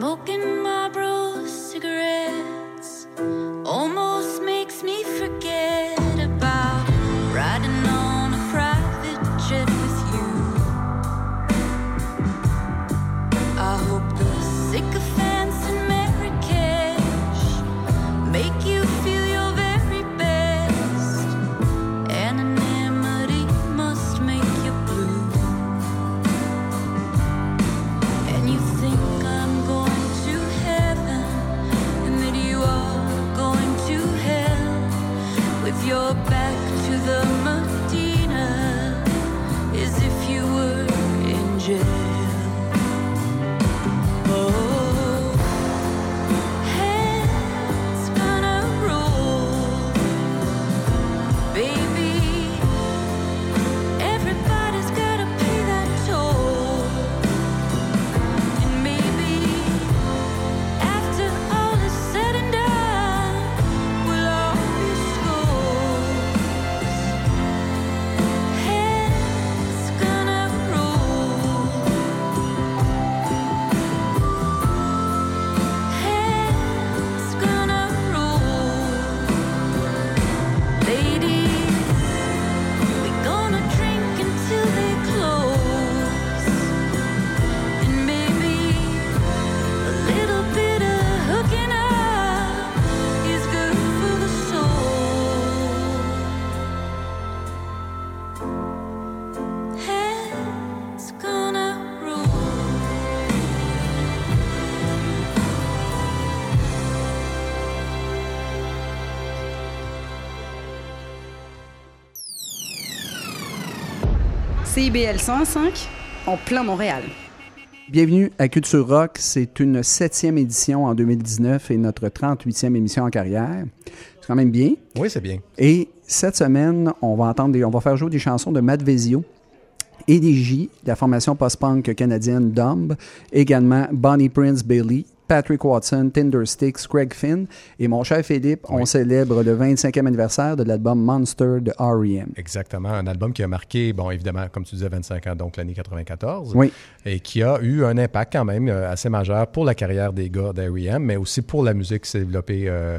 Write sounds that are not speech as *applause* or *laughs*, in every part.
And you think I'm CIBL 105, en plein Montréal. Bienvenue à Culture Rock. C'est une septième édition en 2019 et notre 38e émission en carrière. C'est quand même bien. Oui, c'est bien. Et cette semaine, on va entendre des, on va faire jouer des chansons de Matt Vezio et des J, de la formation post-punk canadienne Dumb, également Bonnie Prince Bailey, Patrick Watson, Tindersticks, Craig Finn. Et mon cher Philippe, on célèbre le 25e anniversaire de l'album Monster de R.E.M. Exactement. Un album qui a marqué, bon, évidemment, comme tu disais, 25 ans, donc l'année 94. Oui. Et qui a eu un impact quand même euh, assez majeur pour la carrière des gars d'R.E.M., mais aussi pour la musique qui s'est développée euh,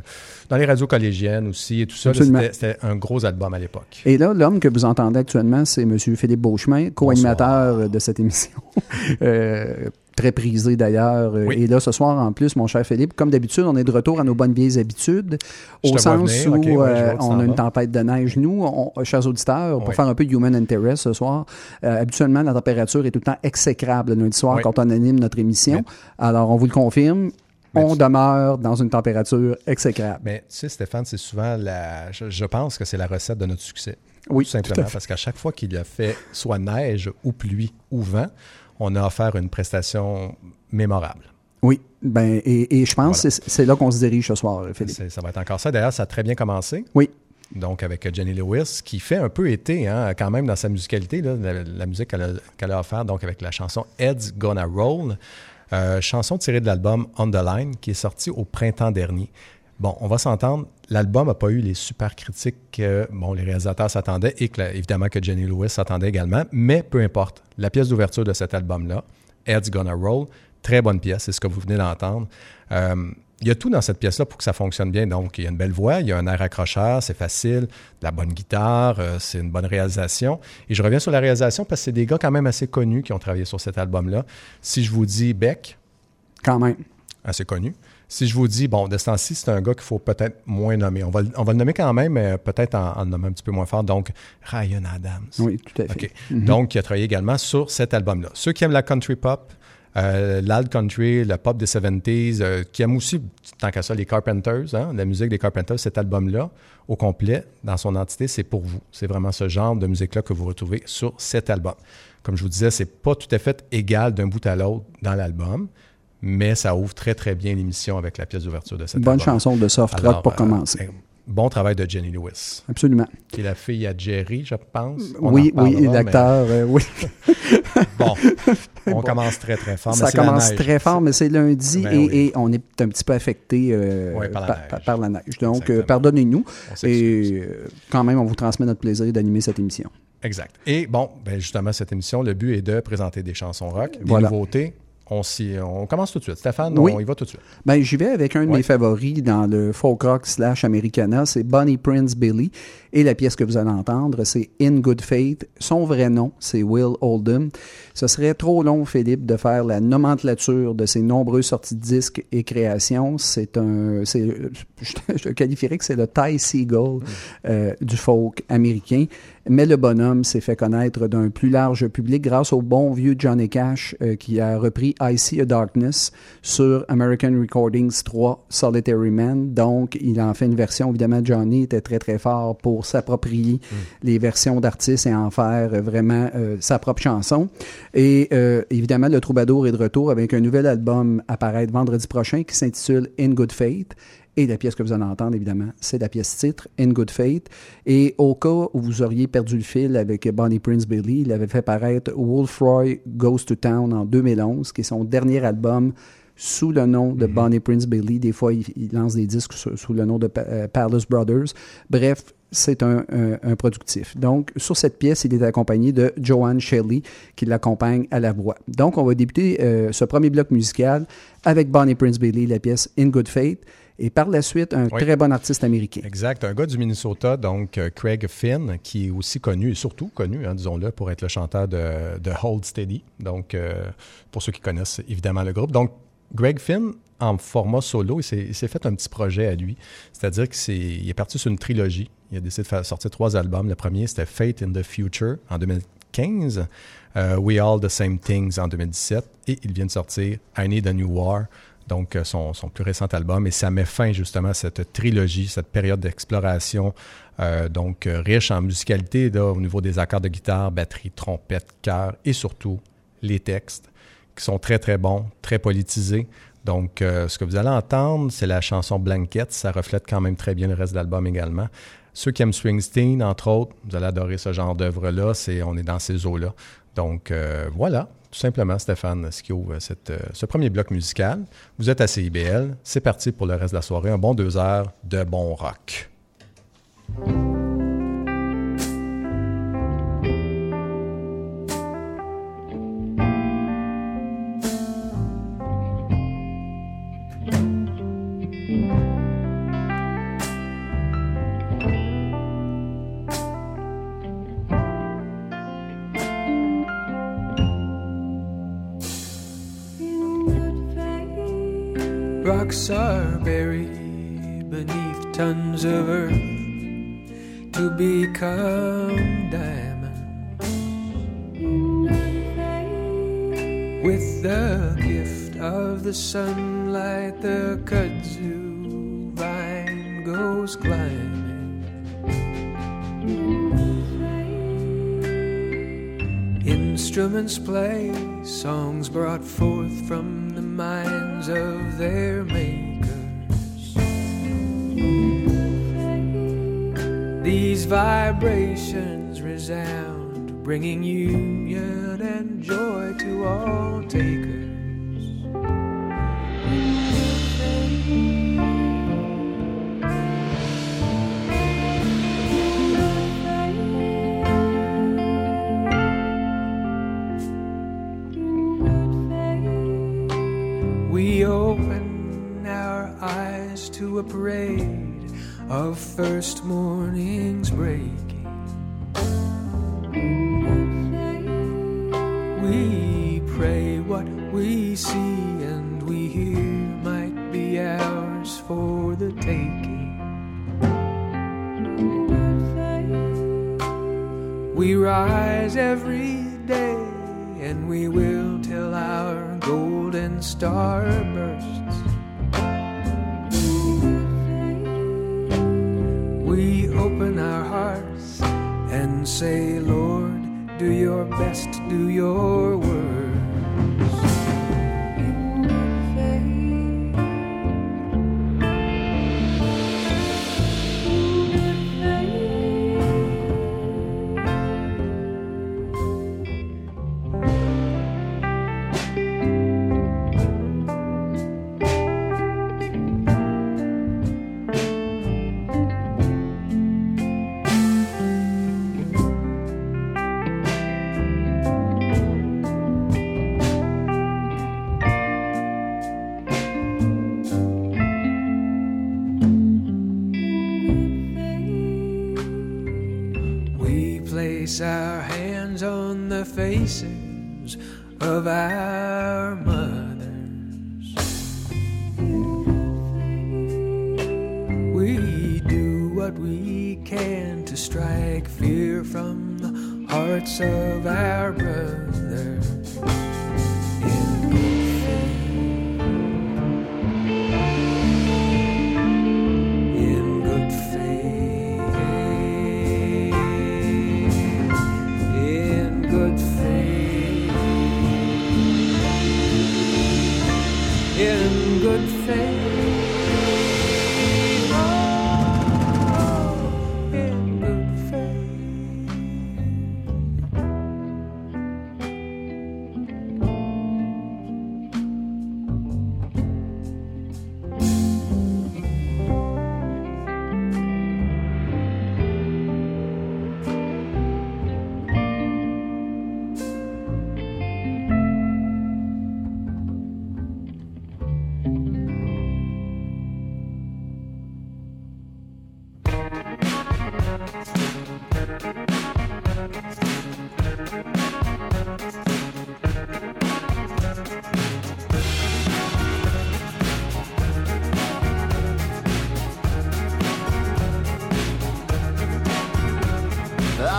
dans les radios collégiennes aussi et tout ça. C'était un gros album à l'époque. Et là, l'homme que vous entendez actuellement, c'est M. Philippe Beauchemin, co-animateur de cette émission. *laughs* euh, très prisé d'ailleurs. Euh, et là, ce soir, en plus, mon cher Philippe, comme d'habitude, on est de retour à nos bonnes vieilles habitudes, au sens où euh, on a une tempête de neige. Nous, chers auditeurs, pour faire un peu de human interest ce soir, euh, habituellement, la température est tout le temps exécrable le lundi soir quand on anime notre émission. Alors, on vous le confirme. on demeure dans une température exécrable. Mais tu sais, Stéphane, c'est souvent la. Je, pense que c'est la recette de notre succès. Oui, tout simplement. parce qu'à chaque fois qu'il a fait soit neige ou pluie ou vent, on a offert une prestation mémorable. Oui, ben, et, je pense que c'est là qu'on se dirige ce soir, Philippe. Ça va être encore ça. D'ailleurs, ça a très bien commencé. Oui. Donc, avec Jenny Lewis, qui fait un peu été, hein, quand même, dans sa musicalité, la, musique qu'elle a, offert, donc avec la chanson Ed's Gonna Roll, euh, chanson tirée de l'album On the Line, qui est sorti au printemps dernier. Bon, on va s'entendre, l'album n'a pas eu les super critiques que bon, les réalisateurs s'attendaient et que, évidemment que Jenny Lewis s'attendait également, mais peu importe. La pièce d'ouverture de cet album-là, Ed's Gonna Roll, très bonne pièce, c'est ce que vous venez d'entendre. Euh, il y a tout dans cette pièce-là pour que ça fonctionne bien. Donc, il y a une belle voix, il y a un air accrocheur, c'est facile, de la bonne guitare, euh, c'est une bonne réalisation. Et je reviens sur la réalisation parce que c'est des gars quand même assez connus qui ont travaillé sur cet album-là. Si je vous dis Beck. Quand même. Assez connu. Si je vous dis, bon, de ce temps-ci, c'est un gars qu'il faut peut-être moins nommer. On va, on va le nommer quand même, mais peut-être en, en nommer un petit peu moins fort. Donc, Ryan Adams. Oui, tout à fait. Mhm. Donc, il a travaillé également sur cet album-là. Ceux qui aiment la country pop, euh, l'alt country, le pop des 70s, euh, qui aiment aussi, tant qu'à ça, les Carpenters, hein, la musique des Carpenters, cet album-là, au complet, dans son entité, c'est pour vous. C'est vraiment ce genre de musique-là que vous retrouvez sur cet album. Comme je vous disais, c'est pas tout à fait égal d'un bout à l'autre dans l'album mais ça ouvre très, très bien l'émission avec la pièce d'ouverture de cette Bonne chanson de soft rock pour euh, commencer. Bon travail de Jenny Lewis. Absolument. Qui est la fille à Jerry, je pense. oui, oui, l'acteur, euh, oui. *laughs* bon, on commence très, très fort. Ça commence très fort, mais c'est lundi ben et, on est un petit peu affecté euh, par, la neige. Donc, pardonnez-nous. Et quand même, on vous transmet notre plaisir d'animer cette émission. Exact. Et bon, ben justement, cette émission, le but est de présenter des chansons rock, des nouveautés, on, on, commence tout de suite. Stéphane, on y va tout de suite. Ben, j'y vais avec un de mes favoris dans le folk rock slash Americana, c'est Bonnie Prince Billy. Et la pièce que vous allez entendre, c'est In Good Faith. Son vrai nom, c'est Will Oldham. Ce serait trop long, Philippe, de faire la nomenclature de ses nombreuses sorties de disques et créations. C'est un, je, qualifierais que c'est le Ty Seagull euh, du folk américain. Mais le bonhomme s'est fait connaître d'un plus large public grâce au bon vieux Johnny Cash euh, qui a repris I See a Darkness sur American Recordings 3 Solitary Man. Donc, il en fait une version. Évidemment, Johnny était très très fort pour s'approprier mm. les versions d'artistes et en faire euh, vraiment euh, sa propre chanson. Et euh, évidemment, le Troubadour est de retour avec un nouvel album apparaître vendredi prochain qui s'intitule In Good Faith. Et la pièce que vous allez entendre, évidemment, c'est la pièce titre, In Good Faith. Et au cas où vous auriez perdu le fil avec Bonnie Prince Billy, il avait fait paraître Wolfroy Goes to Town en 2011, qui est son dernier album sous le nom de mm-hmm. Bonnie Prince Billy. Des fois, il, lance des disques sous, le nom de Palace Brothers. Bref, c'est un, productif. Donc, sur cette pièce, il est accompagné de Joanne Shelley qui l'accompagne à la voix. Donc, on va débuter euh, ce premier bloc musical avec Bonnie Prince Bailey, la pièce In Good Faith. Et par la suite, un très bon artiste américain. Exact. Un gars du Minnesota, donc euh, Craig Finn, qui est aussi connu, et surtout connu, hein, disons-le, pour être le chanteur de, de Hold Steady. Donc, euh, pour ceux qui connaissent évidemment le groupe. Donc, Greg Finn, en format solo, il s'est fait un petit projet à lui. C'est-à-dire qu'il est, parti sur une trilogie. Il a décidé de faire sortir trois albums. Le premier, c'était Fate in the Future en 2015, euh, We All the Same Things en 2017, et il vient de sortir I Need a New War donc son, son, plus récent album, et ça met fin justement à cette trilogie, cette période d'exploration, donc riche en musicalité au niveau des accords de guitare, batterie, trompette, chœur, et surtout les textes qui sont très très bons, très politisés. Donc, ce que vous allez entendre, c'est la chanson Blanket. Ça reflète quand même très bien le reste de l'album également. Ceux qui aiment Springsteen, entre autres, vous allez adorer ce genre d'œuvre-là. On est dans ces eaux-là. Donc, euh, voilà, tout simplement, Stéphane, ce qui ouvre euh, ce premier bloc musical. Vous êtes à CIBL. C'est parti pour le reste de la soirée. Un bon deux heures de bon rock. Rocks are buried beneath tons of earth to become diamonds. With the gift of the sunlight, the kudzu vine goes climbing. Instruments play, songs brought forth from the minds of their makers. These vibrations resound, bringing union and joy to all takers. first moon.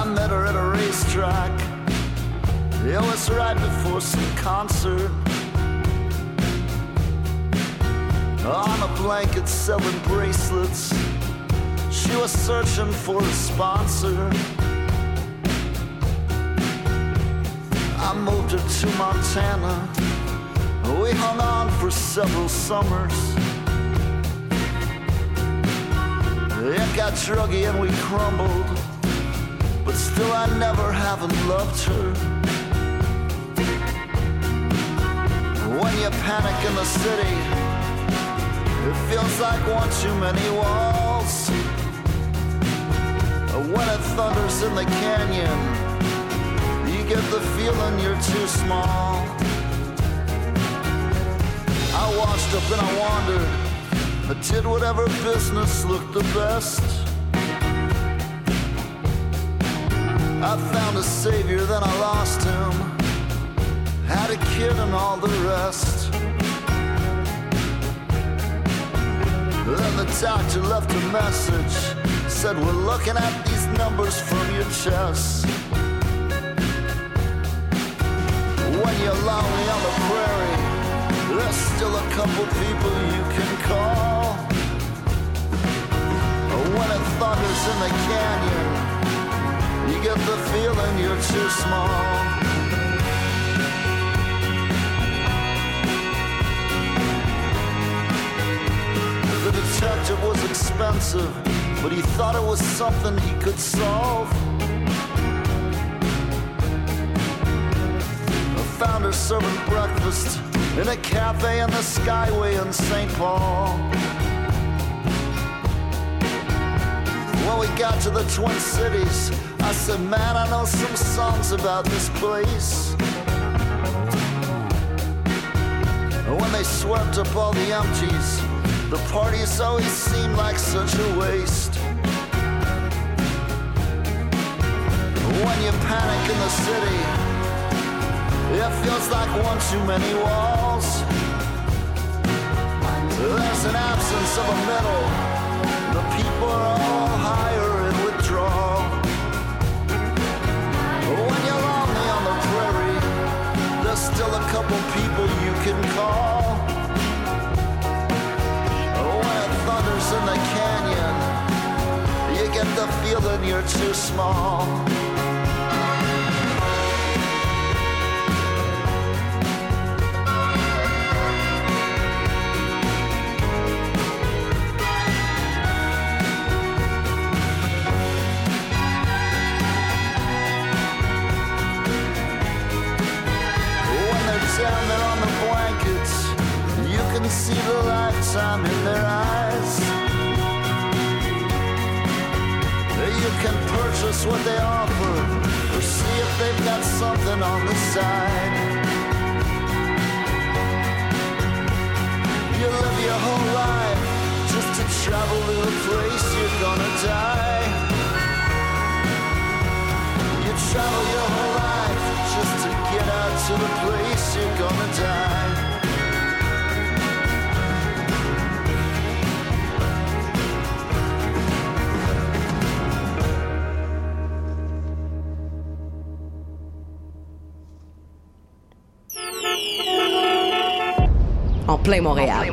I met her at a racetrack. It was right before some concert. on a blanket selling bracelets. She was searching for a sponsor. I moved her to Montana. We hung on for several summers. It got druggy and we crumbled, still I never haven't loved her. When you panic in the city, it feels like one too many walls. When it thunders in the canyon, you get the feeling you're too small. I washed up and I wandered. I did whatever business looked the best. I found a savior, then I lost him. Had a kid and all the rest. Then the doctor left a message. Said, We're looking at these numbers from your chest. When you're lonely on the prairie, there's still a couple people you can call. When it thunders in the canyon, get the feeling you're too small. The detective was expensive, but he thought it was something he could solve. I found her serving breakfast in a cafe in the Skyway in St. Paul. When we got to the Twin Cities, I said, Man, I know some songs about this place. When they swept up all the empties, the parties always seemed like such a waste. When you panic in the city, it feels like one too many walls. There's an absence of a middle. The people are all higher still a couple people you can call. Oh, when it thunders in the canyon, you get the feeling you're too small. See the lifetime in their eyes. You can purchase what they offer, or see if they've got something on the side. You live your whole life just to travel to the place you're gonna die. You travel your whole life just to get out to the place you're gonna die. En plein Montréal.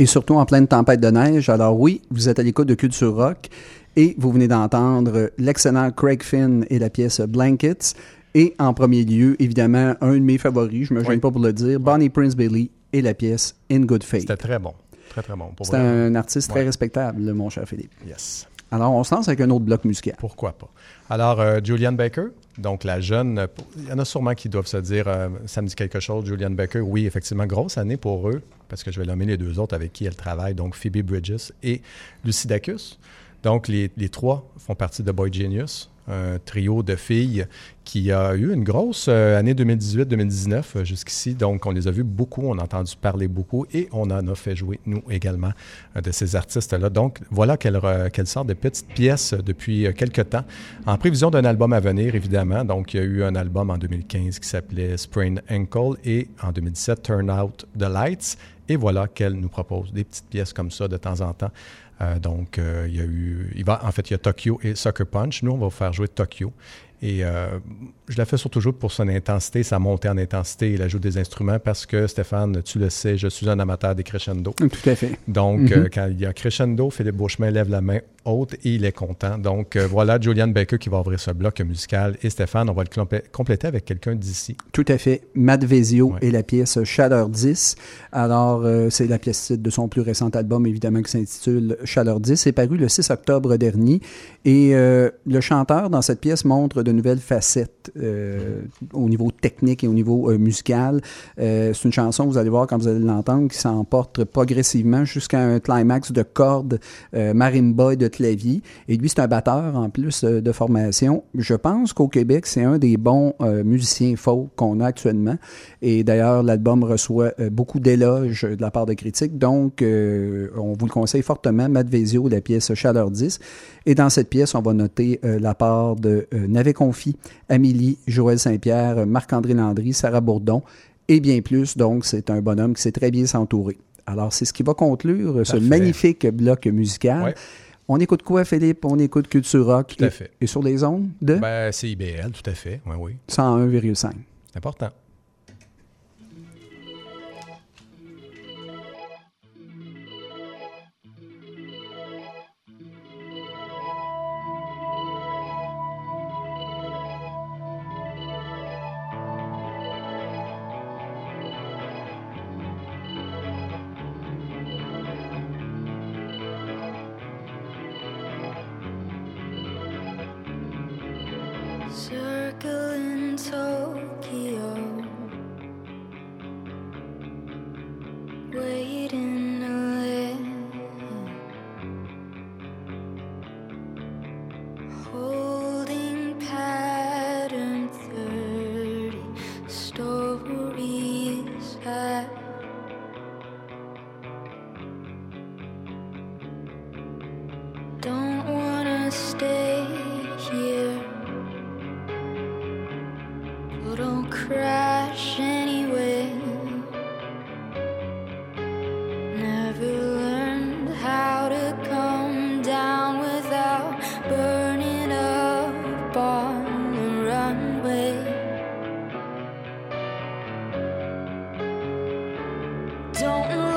et surtout en pleine tempête de neige. Alors oui, vous êtes à l'écoute de Culture Rock et vous venez d'entendre l'excellent Craig Finn et la pièce Blankets. Et en premier lieu, évidemment, un de mes favoris, je me gêne Oui. pas pour le dire, Bonnie Prince Bailey et la pièce In Good Faith. C'était très bon. Très, très bon. C'est un artiste très Ouais. respectable, mon cher Philippe. Yes. Alors, on se lance avec un autre bloc musical. Pourquoi pas? Alors, euh, Julianne Baker, donc la jeune, il y en a sûrement qui doivent se dire, euh, ça me dit quelque chose, Julianne Baker. Oui, effectivement, grosse année pour eux, parce que je vais nommer les deux autres avec qui elle travaille, donc Phoebe Bridges et Lucy Dacus. Donc, les, les trois font partie de Boy Genius, un trio de filles qui a eu une grosse euh, année 2018-2019 euh, jusqu'ici. Donc, on les a vus beaucoup, on a entendu parler beaucoup et on en a fait jouer, nous également, euh, de ces artistes-là. Donc, voilà qu'elle qu'elle sort de petites pièces depuis quelques temps, en prévision d'un album à venir, évidemment. Donc, il y a eu un album en 2015 qui s'appelait Sprain Ankle et en 2017, Turn Out the Lights. Et voilà qu'elle nous propose des petites pièces comme ça de temps en temps. Euh, donc, euh, il y a eu, il va, en fait, il y a Tokyo et Sucker Punch. Nous, on va vous faire jouer Tokyo. Et euh, je la fais surtout jouer pour son intensité, sa montée en intensité et l'ajout des instruments parce que Stéphane, tu le sais, je suis un amateur des crescendo. Tout à fait. Donc, Mhm. euh, quand il y a crescendo, Philippe Beauchemin lève la main haute et il est content. Donc, euh, voilà Julian Baker qui va ouvrir ce bloc musical. Et Stéphane, on va le complé- compléter avec quelqu'un d'ici. Tout à fait. Matt Vezio Ouais. et la pièce Chaleur 10. Alors, euh, c'est la pièce titre de son plus récent album, évidemment, qui s'intitule Chaleur 10. C'est paru le 6 octobre dernier. Et euh, le chanteur, dans cette pièce, montre de nouvelles facettes au niveau technique et au niveau musical. C'est une chanson, vous allez voir quand vous allez l'entendre, qui s'emporte progressivement jusqu'à un climax de cordes, marimba et de clavier. Et lui, c'est un batteur en plus euh, de formation. Je pense qu'au Québec, c'est un des bons euh, musiciens folk qu'on a actuellement. Et d'ailleurs, l'album reçoit euh, beaucoup d'éloges de la part de critiques. Donc, euh, on vous le conseille fortement, Matt Vezio, la pièce Chaleur 10. Et dans cette pièce, on va noter la part de Navet Confi, Amélie, Joël Saint-Pierre, Marc-André Landry, Sarah Bourdon et bien plus. Donc, c'est un bonhomme qui sait très bien s'entourer. Alors, c'est ce qui va conclure ce magnifique bloc musical. Ouais. On écoute quoi, Philippe? On écoute Culture Rock. Tout à et- fait. Et sur les ondes de? Ben, c'est IBL, tout à fait. Oui, oui. 101,5. C'est important. Don't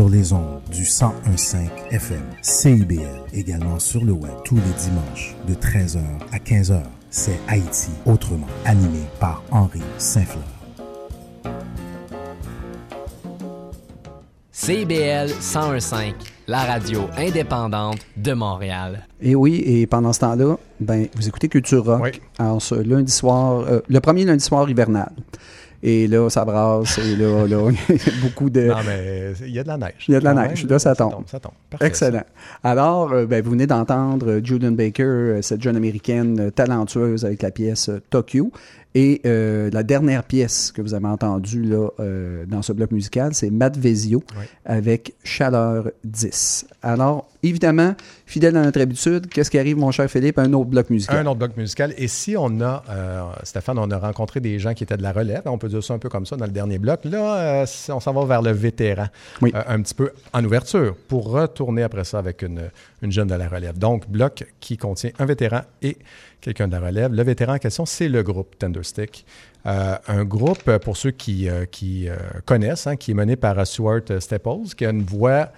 sur les ondes du 1015 FM CIBL, également sur le web tous les dimanches de 13h à 15h. C'est Haïti autrement, animé par Henri Saint-Fleur. CIBL 1015, la radio indépendante de Montréal. Et oui, et pendant ce temps-là, ben, vous écoutez Culture Rock. Oui. Alors, ce lundi soir, euh, le premier lundi soir hivernal. Et là, ça brasse, et là, là, il y a beaucoup de. Non, mais il y a de la neige. Il y a de la neige. Là, ça tombe. Ça tombe. Parfait, Excellent. Alors, euh, ben, vous venez d'entendre euh, Juden Baker, euh, cette jeune américaine talentueuse avec la pièce Tokyo. Et euh, la dernière pièce que vous avez entendue là, euh, dans ce bloc musical, c'est Matt Vezio Oui. avec Chaleur 10. Alors, évidemment, fidèle à notre habitude, qu'est-ce qui arrive, mon cher Philippe? Un autre bloc musical. Un autre bloc musical. Et si on a, euh, Stéphane, on a rencontré des gens qui étaient de la relève, on peut dire ça un peu comme ça dans le dernier bloc. Là, on s'en va vers le vétéran, Oui. un petit peu en ouverture, pour retourner après ça avec une, une jeune de la relève. Donc, bloc qui contient un vétéran et quelqu'un de la relève. Le vétéran en question, c'est le groupe Tenderstick. Euh, un groupe, euh, pour ceux qui, euh, qui euh, connaissent, hein, qui est mené par Stuart Staples, qui a une voix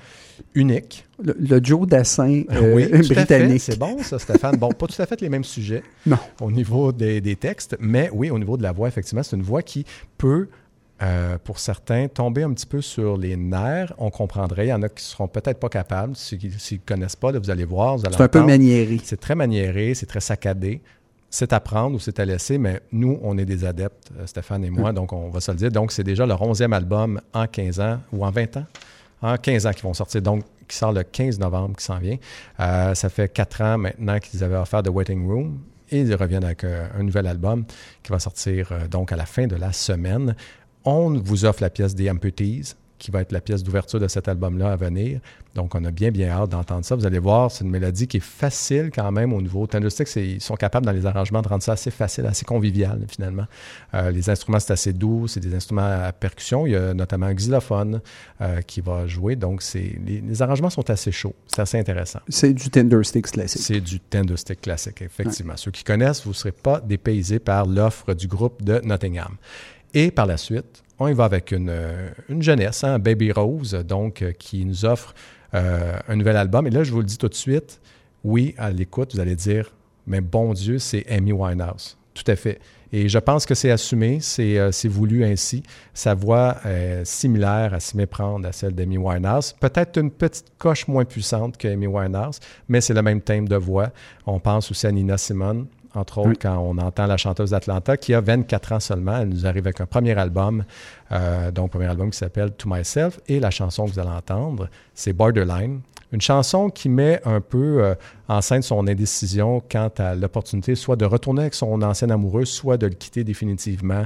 unique. Le, le Joe Dassin *laughs* oui, britannique. C'est bon, ça, Stéphane. Bon, pas tout à fait les mêmes sujets Non. au niveau des, des textes, mais oui, au niveau de la voix, effectivement, c'est une voix qui peut euh, pour certains, tomber un petit peu sur les nerfs. On comprendrait. Il y en a qui ne seront peut-être pas capables. S'ils ne connaissent pas, là, vous allez voir. C'est un peu maniéré. C'est très maniéré, c'est très saccadé. C'est à prendre ou c'est à laisser, mais nous, on est des adeptes, euh, Stéphane et moi, donc on va se le dire. Donc, c'est déjà leur 11e album en 15 ans ou en 20 ans. En 15 ans qui vont sortir, donc qui sort le 15 novembre, qui s'en vient. Euh, ça fait 4 ans maintenant qu'ils avaient offert The Waiting Room et ils reviennent avec euh, un nouvel album qui va sortir euh, donc à la fin de la semaine. On vous offre la pièce des Amputees, qui va être la pièce d'ouverture de cet album-là à venir. Donc, on a bien, bien hâte d'entendre ça. Vous allez voir, c'est une mélodie qui est facile quand même au niveau. Thunderstick, c'est- ils sont capables dans les arrangements de rendre ça assez facile, assez convivial finalement. Euh, les instruments, c'est assez doux, c'est des instruments à percussion. Il y a notamment un xylophone euh, qui va jouer. Donc, c'est, les, les arrangements sont assez chauds. C'est assez intéressant. C'est du Tender Sticks classique. C'est du Thunderstick classique, effectivement. Ceux qui connaissent, vous ne serez pas dépaysés par l'offre du groupe de Nottingham. Et par la suite, on y va avec une, euh, une jeunesse, hein, Baby Rose, donc, euh, qui nous offre euh, un nouvel album. Et là, je vous le dis tout de suite, oui, à l'écoute, vous allez dire, mais bon Dieu, c'est Amy Winehouse. Tout à fait. Et je pense que c'est assumé, c'est voulu ainsi. Sa voix est similaire à s'y méprendre à celle d'Amy Winehouse. Peut-être une petite coche moins puissante qu'Amy Winehouse, mais c'est le même thème de voix. On pense aussi à Nina Simone, entre autres, Oui. quand on entend la chanteuse d'Atlanta, qui a 24 ans seulement. Elle nous arrive avec un premier album, euh, donc premier album qui s'appelle To Myself. Et la chanson que vous allez entendre, c'est Borderline. Une chanson qui met un peu euh, en scène son indécision quant à l'opportunité soit de retourner avec son ancien amoureux, soit de le quitter définitivement.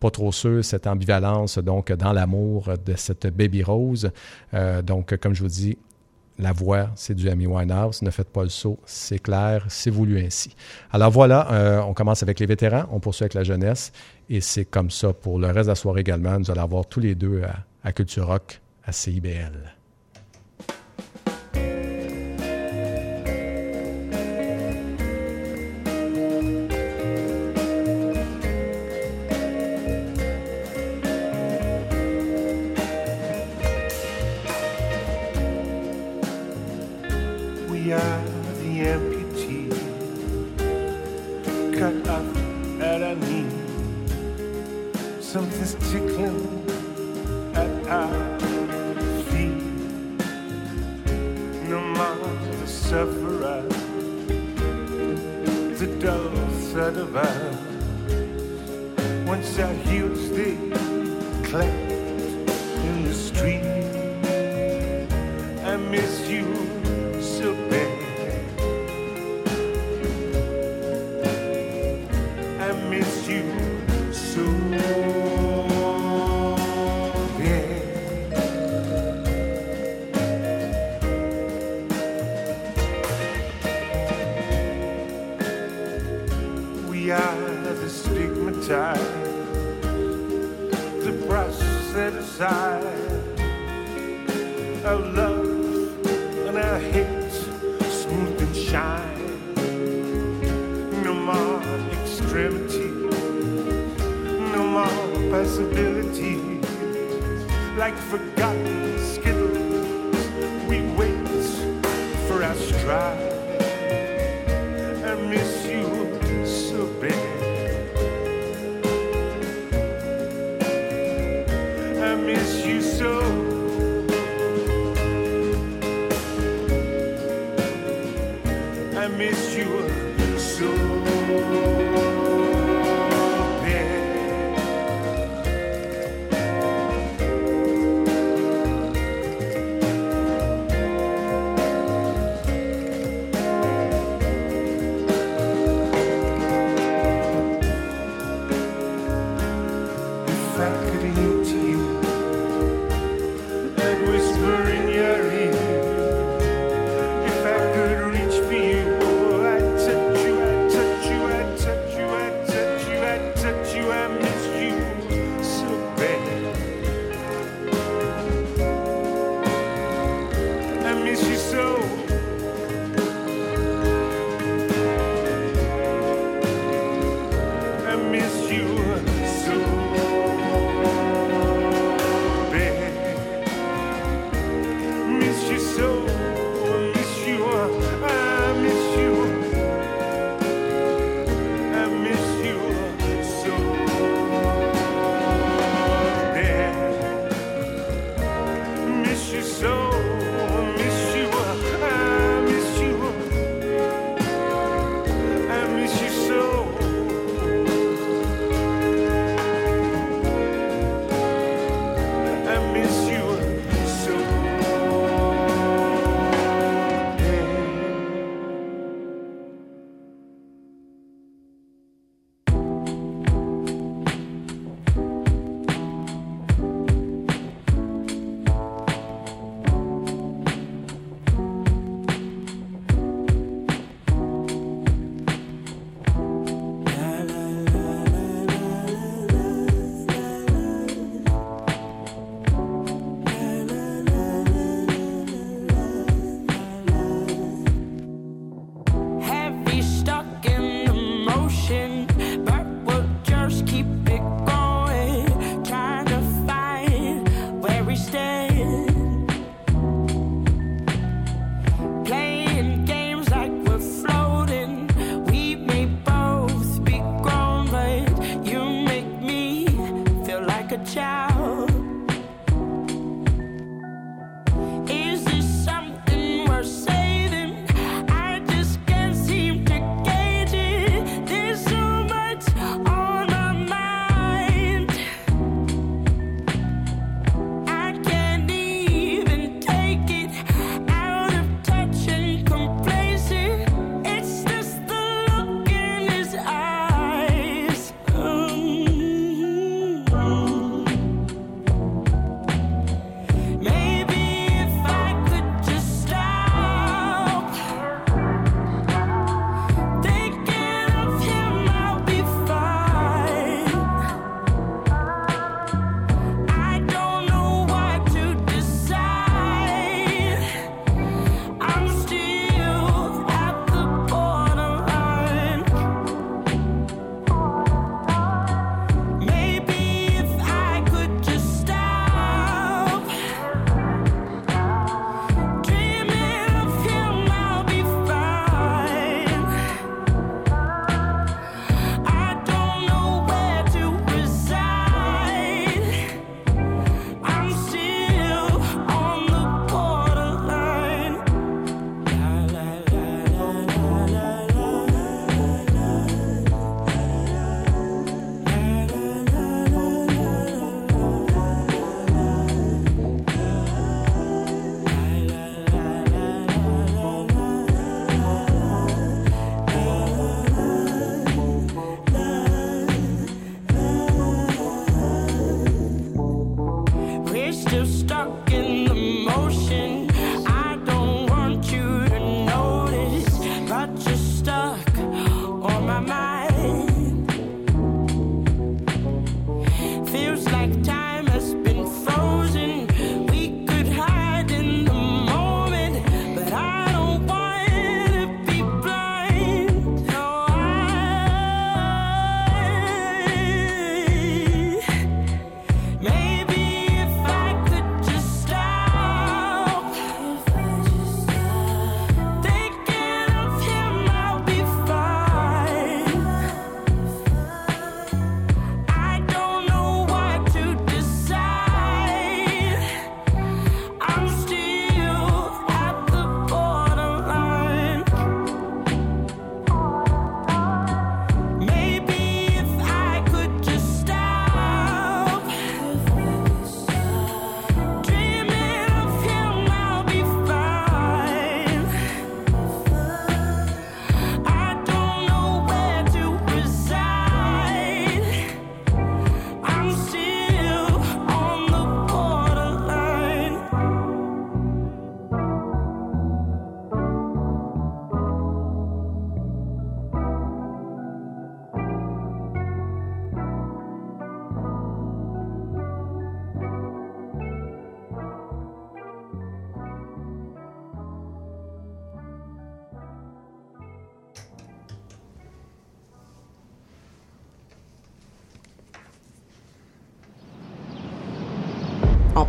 Pas trop sûr, cette ambivalence donc dans l'amour de cette baby rose. Euh, donc, comme je vous dis, la voix, c'est du Amy Winehouse. Ne faites pas le saut, c'est clair, c'est voulu ainsi. Alors voilà, euh, on commence avec les vétérans, on poursuit avec la jeunesse, et c'est comme ça pour le reste de la soirée également. Nous allons avoir tous les deux à, à Culture Rock, à CIBL. Once I hear Like forgotten skittles, we wait for our stride. I miss you so bad. I miss you so.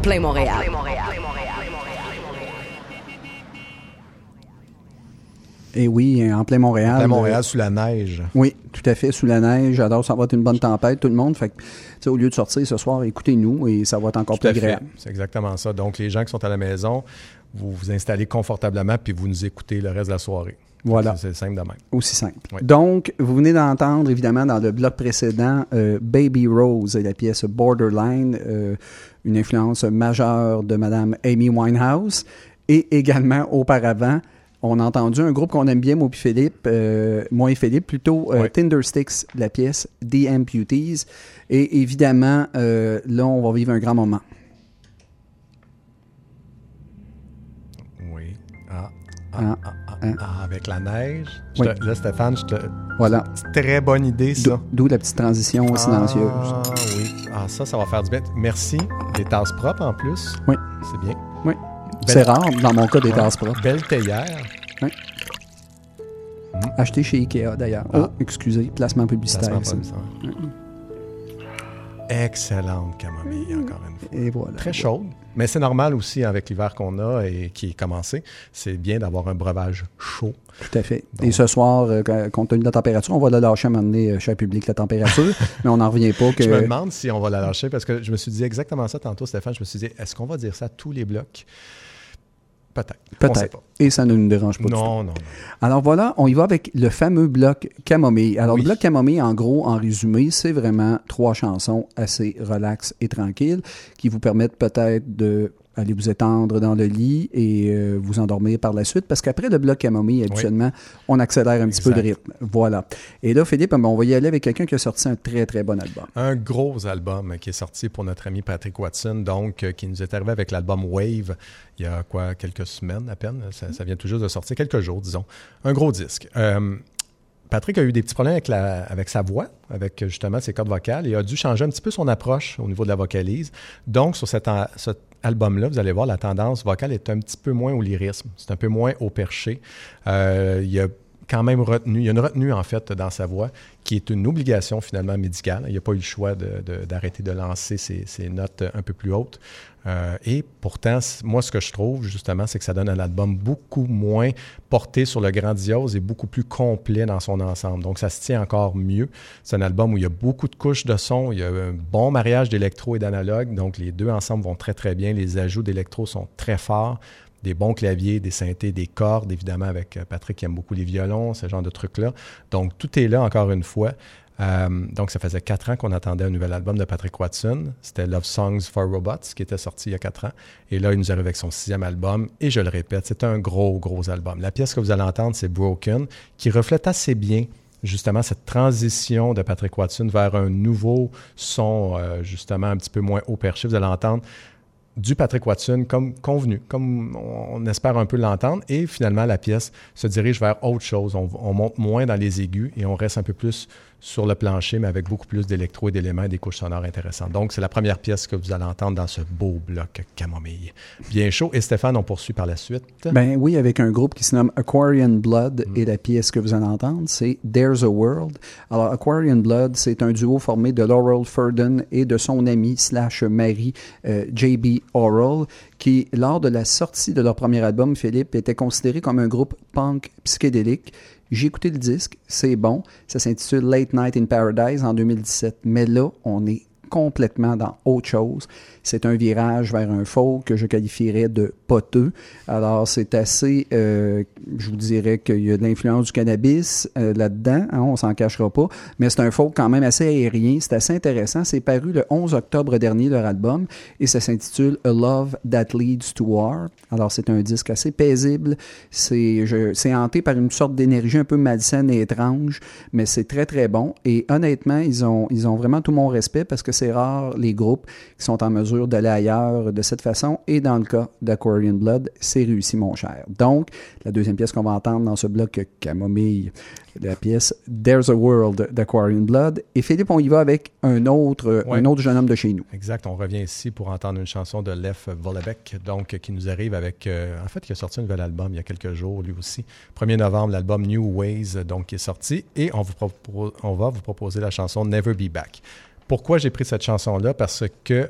Plein Montréal. Et oui, en plein Montréal. À Montréal, euh, sous la neige. Oui, tout à fait, sous la neige. J'adore, ça va être une bonne tempête, tout le monde. Fait que, au lieu de sortir ce soir, écoutez-nous et ça va être encore Tout plus agréable. C'est exactement ça. Donc, les gens qui sont à la maison, vous vous installez confortablement puis vous nous écoutez le reste de la soirée. Voilà. C'est c'est simple de même. Aussi simple. Oui. Donc, vous venez d'entendre, évidemment, dans le bloc précédent, euh, Baby Rose et la pièce Borderline, euh, une influence majeure de Madame Amy Winehouse. Et également, auparavant, on a entendu un groupe qu'on aime bien, moi et Philippe, euh, moi et Philippe, plutôt euh, Oui. Tindersticks, la pièce The Amputees. Et évidemment, euh, là, on va vivre un grand moment. Oui. Ah, ah, Ah, ah, ah, ah. ah, avec la neige. Oui. te- là, Stéphane, je te... Voilà. c'est très bonne idée, ça. d'où la petite transition silencieuse. Ah oui. Ah, ça, ça va faire du bien. Merci. Des tasses propres en plus. Oui. C'est bien. Oui. Belle- C'est rare, dans mon cas, des tasses propres. Belle théière. Acheté chez Ikea, d'ailleurs. Ah. Oh, excusez, placement publicitaire. Placement. Excellente camomille, encore une fois. Et voilà. Très chaude. Mais c'est normal aussi avec l'hiver qu'on a et qui est commencé. C'est bien d'avoir un breuvage chaud. Tout à fait. Donc- Et ce soir, euh, compte tenu de la température, on va la lâcher à un moment donné euh, chez le public, la température, *laughs* mais on n'en revient pas que... Je me demande si on va la lâcher parce que je me suis dit exactement ça tantôt, Stéphane. Je me suis dit, est-ce qu'on va dire ça à tous les blocs? Peut-être. Peut-être. Et ça ne nous dérange pas du tout. Non, non. Alors voilà, on y va avec le fameux bloc camomille. Alors Oui. le bloc camomille, en gros, en résumé, c'est vraiment trois chansons assez relax et tranquilles qui vous permettent peut-être de aller vous étendre dans le lit et euh, vous endormir par la suite. Parce qu'après le bloc camomille, habituellement, on accélère un petit peu Exact. rythme. Voilà. Et là, Philippe, ben, on va y aller avec quelqu'un qui a sorti un très, très bon album. Un gros album qui est sorti pour notre ami Patrick Watson, donc euh, qui nous est arrivé avec l'album Wave il y a quoi, quelques semaines à peine. Ça, ça vient tout juste de sortir, quelques jours, disons. Un gros disque. Euh, Patrick a eu des petits problèmes avec, la, avec sa voix, avec justement ses cordes vocales, et a dû changer un petit peu son approche au niveau de la vocalise. Donc, sur cet, cet album-là, vous allez voir, la tendance vocale est un petit peu moins au lyrisme, c'est un peu moins au perché. Euh, il y a quand même retenu, il y a une retenue en fait dans sa voix qui est une obligation finalement médicale. Il n'y a pas eu le choix d'arrêter de, lancer ses, ses notes un peu plus hautes. Euh, et pourtant, moi, ce que je trouve justement, c'est que ça donne un album beaucoup moins porté sur le grandiose et beaucoup plus complet dans son ensemble. Donc, ça se tient encore mieux. C'est un album où il y a beaucoup de couches de son, il y a un bon mariage d'électro et d'analogue. Donc, les deux ensemble vont très, très bien. Les ajouts d'électro sont très forts des bons claviers, des synthés, des cordes, évidemment, avec euh, Patrick qui aime beaucoup les violons, ce genre de trucs-là. Donc, tout est là, encore une fois. Euh, donc, ça faisait quatre ans qu'on attendait un nouvel album de Patrick Watson. C'était Love Songs for Robots, qui était sorti il y a quatre ans. Et là, il nous arrive avec son sixième album. Et je le répète, c'est un gros, gros album. La pièce que vous allez entendre, c'est Broken, qui reflète assez bien justement cette transition de Patrick Watson vers un nouveau son, euh, justement, un petit peu moins haut perché. Vous allez entendre du Patrick Watson comme convenu, comme on espère un peu l'entendre. Et finalement, la pièce se dirige vers autre chose. On, on monte moins dans les aigus et on reste un peu plus sur le plancher, mais avec beaucoup plus d'électro et d'éléments et des couches sonores intéressantes. Donc, c'est la première pièce que vous allez entendre dans ce beau bloc camomille. Bien chaud. Et Stéphane, on poursuit par la suite. Ben oui, avec un groupe qui se nomme Aquarian Blood et la pièce que vous allez entendre, c'est There's a World. Alors, Aquarian Blood, c'est un duo formé de Laurel Furden et de son ami slash mari euh, J.B. Oral, qui, lors de la sortie de leur premier album, Philippe, était considéré comme un groupe punk psychédélique. J'ai écouté le disque, c'est bon. Ça s'intitule Late Night in Paradise en 2017. Mais là, on est complètement dans autre chose. C'est un virage vers un folk que je qualifierais de poteux. Alors, c'est assez, euh, je vous dirais qu'il y a de l'influence du cannabis euh, là-dedans, hein, on s'en cachera pas, mais c'est un folk quand même assez aérien, c'est assez intéressant. C'est paru le 11 octobre dernier, leur album, et ça s'intitule A Love That Leads to War. Alors, c'est un disque assez paisible, c'est hanté par une sorte d'énergie un peu malsaine et étrange, mais c'est très, très bon. Et honnêtement, ils ont, ils ont vraiment tout mon respect parce que c'est rare les groupes qui sont en mesure d'aller ailleurs de cette façon. Et dans le cas d'Aquarian Blood, c'est réussi, mon cher. Donc, la deuxième pièce qu'on va entendre dans ce bloc Camomille, la pièce There's a World d'Aquarian Blood. Et Philippe, on y va avec un autre, Ouais. un autre jeune homme de chez nous. Exact. On revient ici pour entendre une chanson de Lef Vollebeck, donc qui nous arrive avec, euh, en fait, qui a sorti un nouvel album il y a quelques jours, lui aussi. 1er novembre, l'album New Ways, donc qui est sorti, et on, vous propo- on va vous proposer la chanson Never Be Back. Pourquoi j'ai pris cette chanson-là? Parce que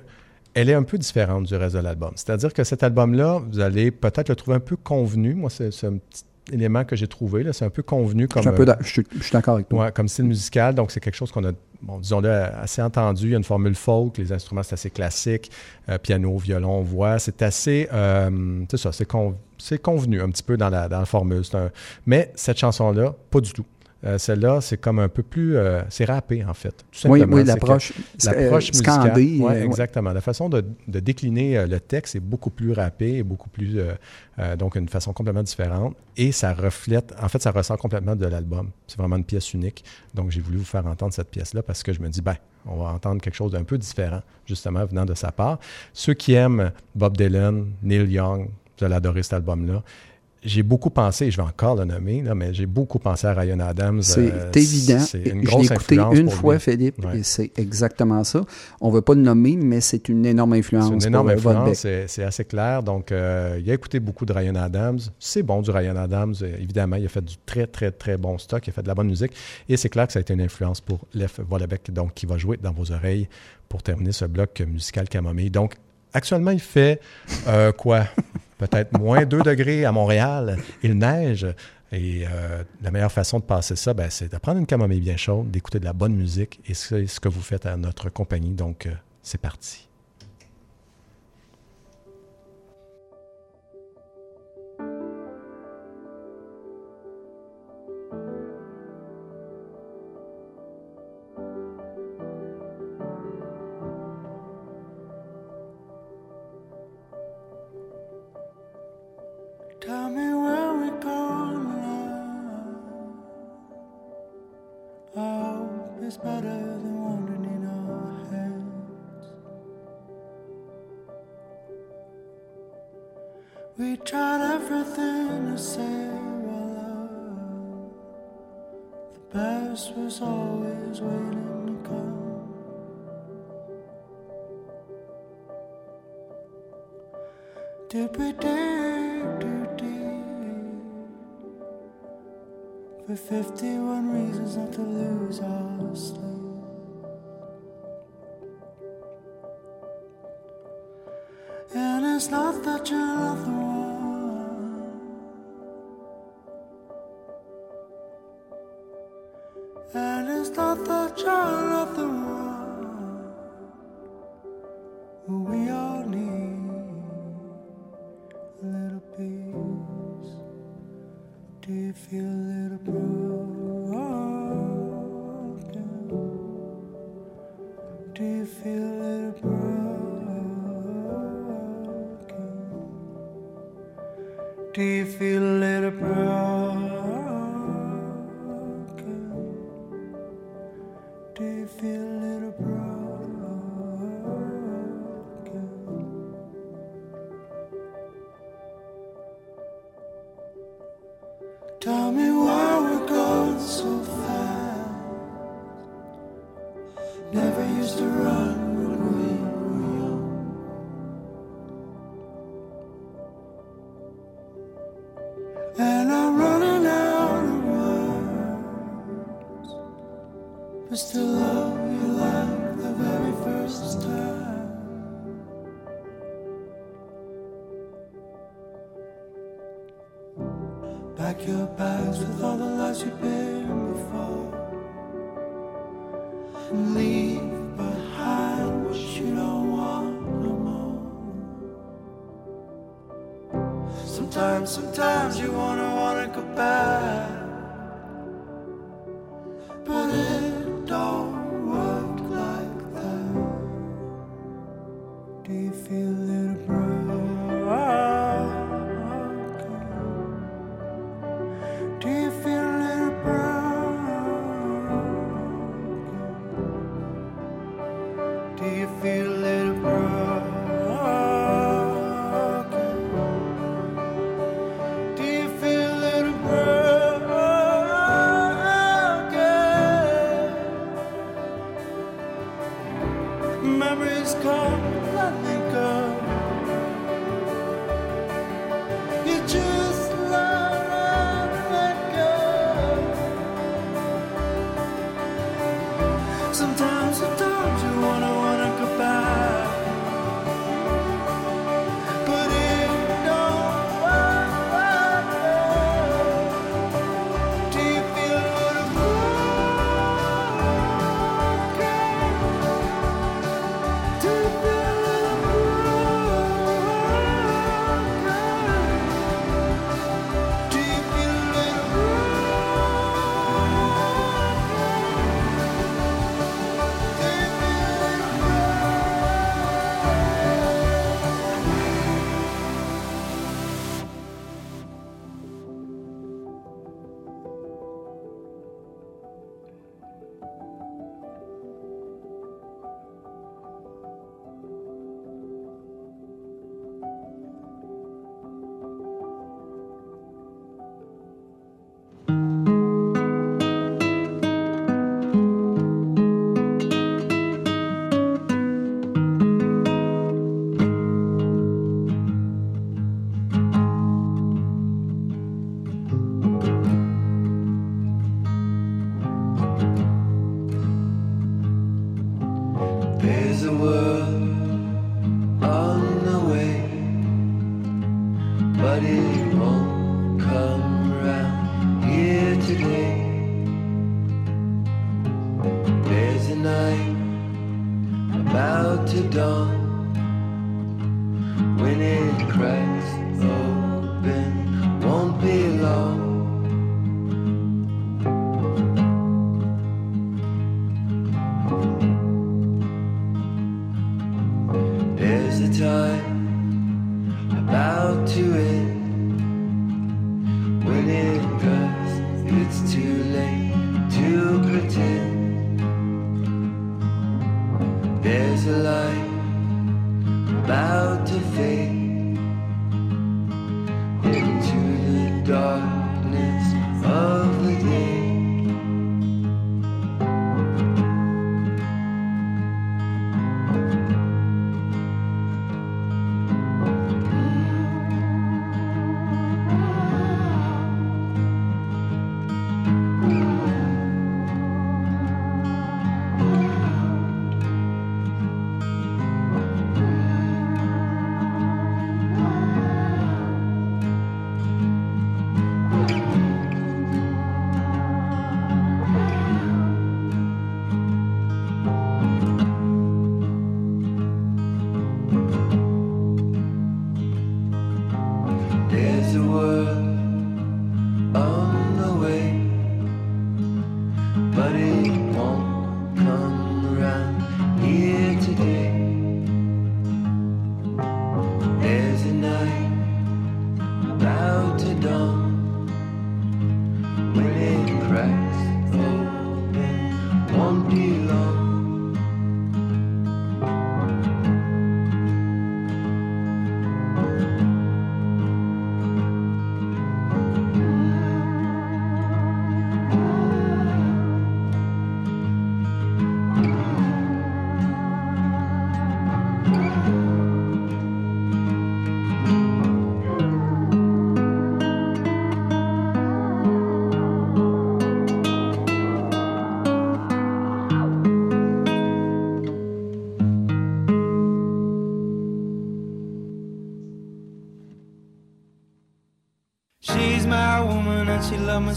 elle est un peu différente du reste de l'album. C'est-à-dire que cet album-là, vous allez peut-être le trouver un peu convenu. Moi, c'est un petit élément que j'ai trouvé. C'est un peu convenu Je comme, suis, un peu euh, je suis- je suis d'accord avec toi. ouais, comme style musical. Donc, c'est quelque chose qu'on a, bon, disons-le, assez entendu. Il y a une formule folk. Les instruments, c'est assez classique. Euh, piano, violon, voix. C'est assez... euh, c'est ça, c'est con- c'est convenu un petit peu dans la, dans la formule. Un- Mais cette chanson-là, pas du tout. Euh, Celle-là, c'est comme un peu plus... euh, c'est rappé, en fait. Tout Oui, simplement. oui, que- l'approche L'approche euh, musicale. scandée. Ouais, euh, exactement. La façon de, de décliner le texte est beaucoup plus rappé et beaucoup plus. donc, une façon complètement différente. Et ça reflète. En fait, ça ressort complètement de l'album. C'est vraiment une pièce unique. Donc, j'ai voulu vous faire entendre cette pièce-là parce que je me dis, ben, on va entendre quelque chose d'un peu différent, justement, venant de sa part. Ceux qui aiment Bob Dylan, Neil Young, vous allez adorer cet album-là. J'ai beaucoup pensé, je vais encore le nommer, là, mais j'ai beaucoup pensé à Ryan Adams. C'est Euh, évident. C'est une je grosse l'ai écouté une fois, lui. Philippe, Ouais. et c'est exactement ça. On ne veut pas le nommer, mais c'est une énorme influence. C'est une énorme pour, influence, c'est c'est assez clair. Donc, euh, il a écouté beaucoup de Ryan Adams. C'est bon du Ryan Adams. Euh, évidemment, il a fait du très, très, très bon stock. Il a fait de la bonne musique. Et c'est clair que ça a été une influence pour Lef Vollebeck, donc qui va jouer dans vos oreilles pour terminer ce bloc musical camomille. Donc, actuellement, il fait euh, quoi? *laughs* Peut-être moins 2 degrés à Montréal. Il neige. Et euh, la meilleure façon de passer ça, ben, c'est de prendre une camomille bien chaude, d'écouter de la bonne musique. Et c'est ce que vous faites à notre compagnie. Donc, euh, c'est parti.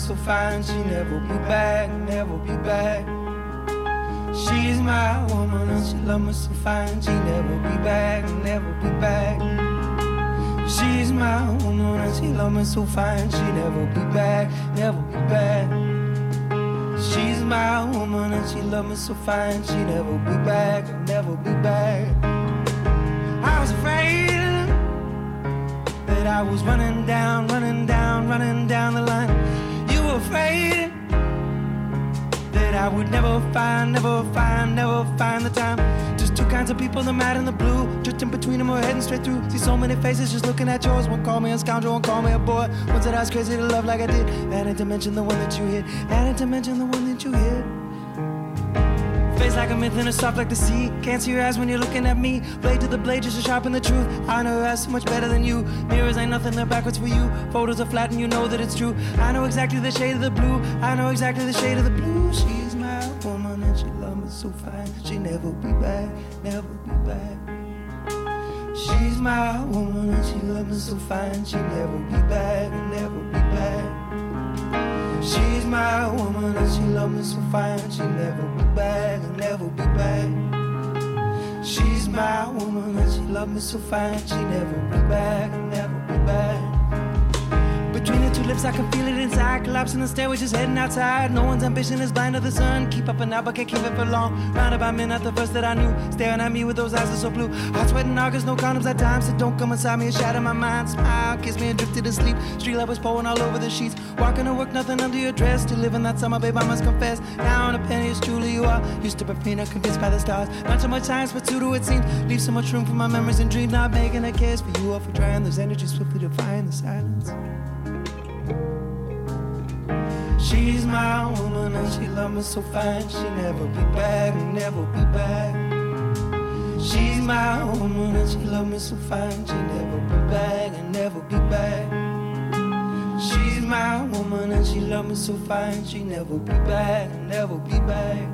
So fine She never be back, never be back She's my woman and she love me so fine She never be back, never be back She's my woman and she love me so fine She never be back, never be back She's my woman and she love me so fine She never be back, never be back I was afraid that I was running down, running down, running down the line. Were afraid that I would never find, never find, never find the time. Just two kinds of people, the mad and the blue. Drifting between them or heading straight through. See so many faces just looking at yours. One call me a scoundrel, one call me a boy. One said I was crazy to love like I did. Added to mention the one that you hit. Added to mention the one that you hit. Face like a myth and a soft like the sea. Can't see your eyes when you're looking at me. Blade to the blade just to sharpen the truth. I know eyes so much better than you. Mirrors ain't nothing, they're backwards for you. Photos are flat and you know that it's true. I know exactly the shade of the blue. I know exactly the shade of the blue. She's my woman and she love me so fine. She never be back, never be back. She's my woman and she love me so fine. She never be back, never be back. She's my woman and she love me so fine. She never be back, never be back. She's my woman and she love me so fine. She never be back, never be back. Between the two lips, I can feel it inside. Collapsing the stairway, just heading outside. No one's ambition is blind to the sun. Keep up and out, but can't keep it for long. By men, not the first that I knew. Staring at me with those eyes that so blue. Hot sweat in August, no condoms at times. So don't come inside me and shatter my mind. Smile, kiss me and drifted to sleep. Street light was pouring all over the sheets. Walking to work, nothing under your dress. To live in that summer, babe, I must confess. Now on a penny is truly you are. Used to Paprina, convinced by the stars. Not so much science, but pseudo it seems. Leave so much room for my memories and dreams. Not making a case for you or for trying. Those energies swiftly defying the silence. She's my woman and she love me so fine. She never be back, never be back. She's my woman and she love me so fine. She never be back and never be back. She's my woman and she love me so fine. She never be back, never be back.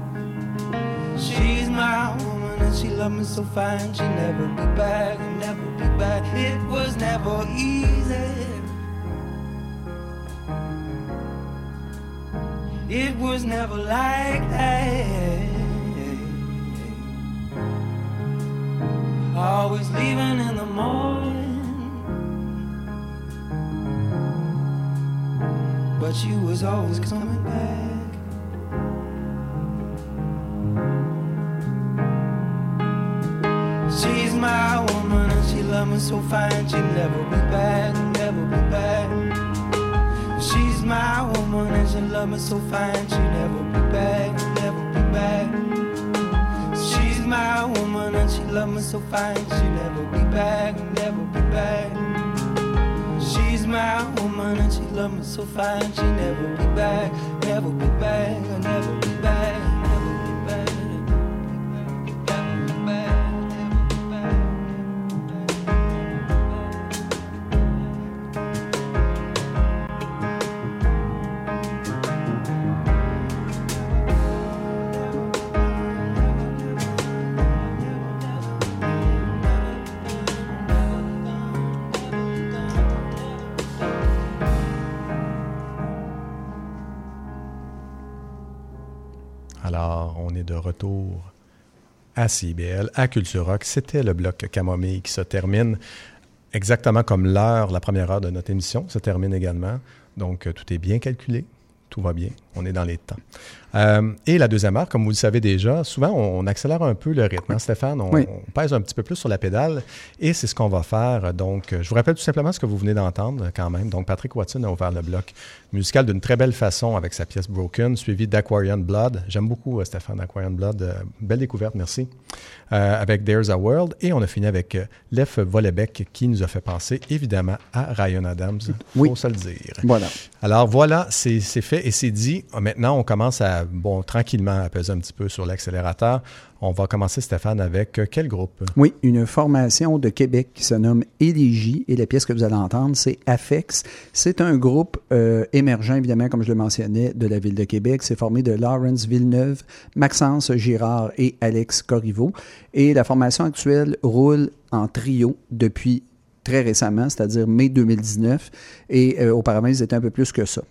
She's my woman and she me so fine. She'd never be back, never be back. It was never easy. It was never like that. Always leaving in the morning. But you was always coming back. She's my woman and she love me so fine. She'll never be back, never be back. She's my woman and she love me so fine. She'll never be back, never be back. She's my woman and she love me so fine. She'll never be back, never be back. She's my woman and she love me so fine. She'll never be back, never be back, never be back, à CIBL, à Culture Rock. C'était le bloc Camomille qui se termine exactement comme l'heure, la première heure de notre émission se termine également. Donc, euh, tout est bien calculé. Tout va bien. On est dans les temps. Euh, et la deuxième heure, comme vous le savez déjà, souvent on, accélère un peu le rythme. hein, Stéphane, on, Oui. on pèse un petit peu plus sur la pédale et c'est ce qu'on va faire. Donc, euh, je vous rappelle tout simplement ce que vous venez d'entendre quand même. Donc, Patrick Watson a ouvert le bloc musical d'une très belle façon avec sa pièce Broken, suivi d'Aquarian Blood. J'aime beaucoup euh, Stéphane Aquarian Blood. Belle découverte, merci. Euh, avec There's a World et on a fini avec Lef Volebeck qui nous a fait penser évidemment à Ryan Adams. Oui. Faut se le dire. Voilà. Alors voilà, c'est fait et c'est dit. Maintenant, on commence à, bon, tranquillement à peser un petit peu sur l'accélérateur. On va commencer, Stéphane, avec euh, quel groupe? Oui, une formation de Québec qui se nomme Élégie et la pièce que vous allez entendre, c'est Afex. C'est un groupe euh, émergent, évidemment, comme je le mentionnais, de la ville de Québec. C'est formé de Lawrence Villeneuve, Maxence Girard et Alex Corriveau. Et la formation actuelle roule en trio depuis très récemment, c'est-à-dire mai 2019, et euh, auparavant, ils étaient un peu plus que ça.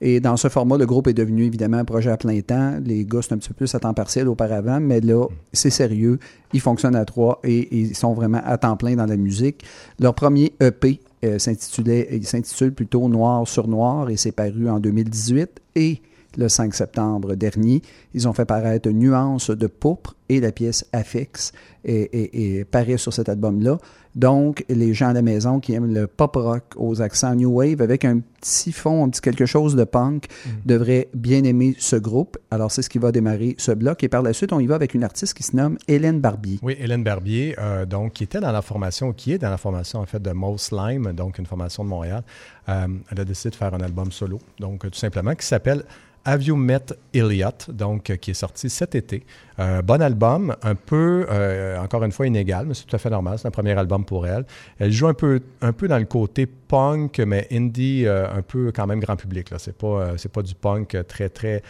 Et dans ce format, le groupe est devenu évidemment un projet à plein temps. Les gars, c'est un petit peu plus à temps partiel auparavant, mais là, c'est sérieux. Ils fonctionnent à trois et, ils sont vraiment à temps plein dans la musique. Leur premier EP euh, s'intitulait, s'intitule plutôt Noir sur Noir et c'est paru en 2018. Et le 5 septembre dernier, ils ont fait paraître Nuance de pourpre et la pièce Affix et, et, et paraît sur cet album-là. Donc, les gens à la maison qui aiment le pop rock aux accents new wave avec un petit fond, un petit quelque chose de punk, devraient bien aimer ce groupe. Alors, c'est ce qui va démarrer ce bloc. Et par la suite, on y va avec une artiste qui se nomme Hélène Barbier. Oui, Hélène Barbier, euh, donc, qui était dans la formation, qui est dans la formation, en fait, de Mouse Slime, donc une formation de Montréal. Euh, elle a décidé de faire un album solo, donc, euh, tout simplement, qui s'appelle Have You Met Elliot, donc, euh, qui est sorti cet été. Euh, bon album, un peu, euh, encore une fois, inégal, mais c'est tout à fait normal. C'est un premier album pour elle. Elle joue un peu, un peu dans le côté punk, mais indie, un peu quand même grand public. Là. C'est pas, pas du punk très, très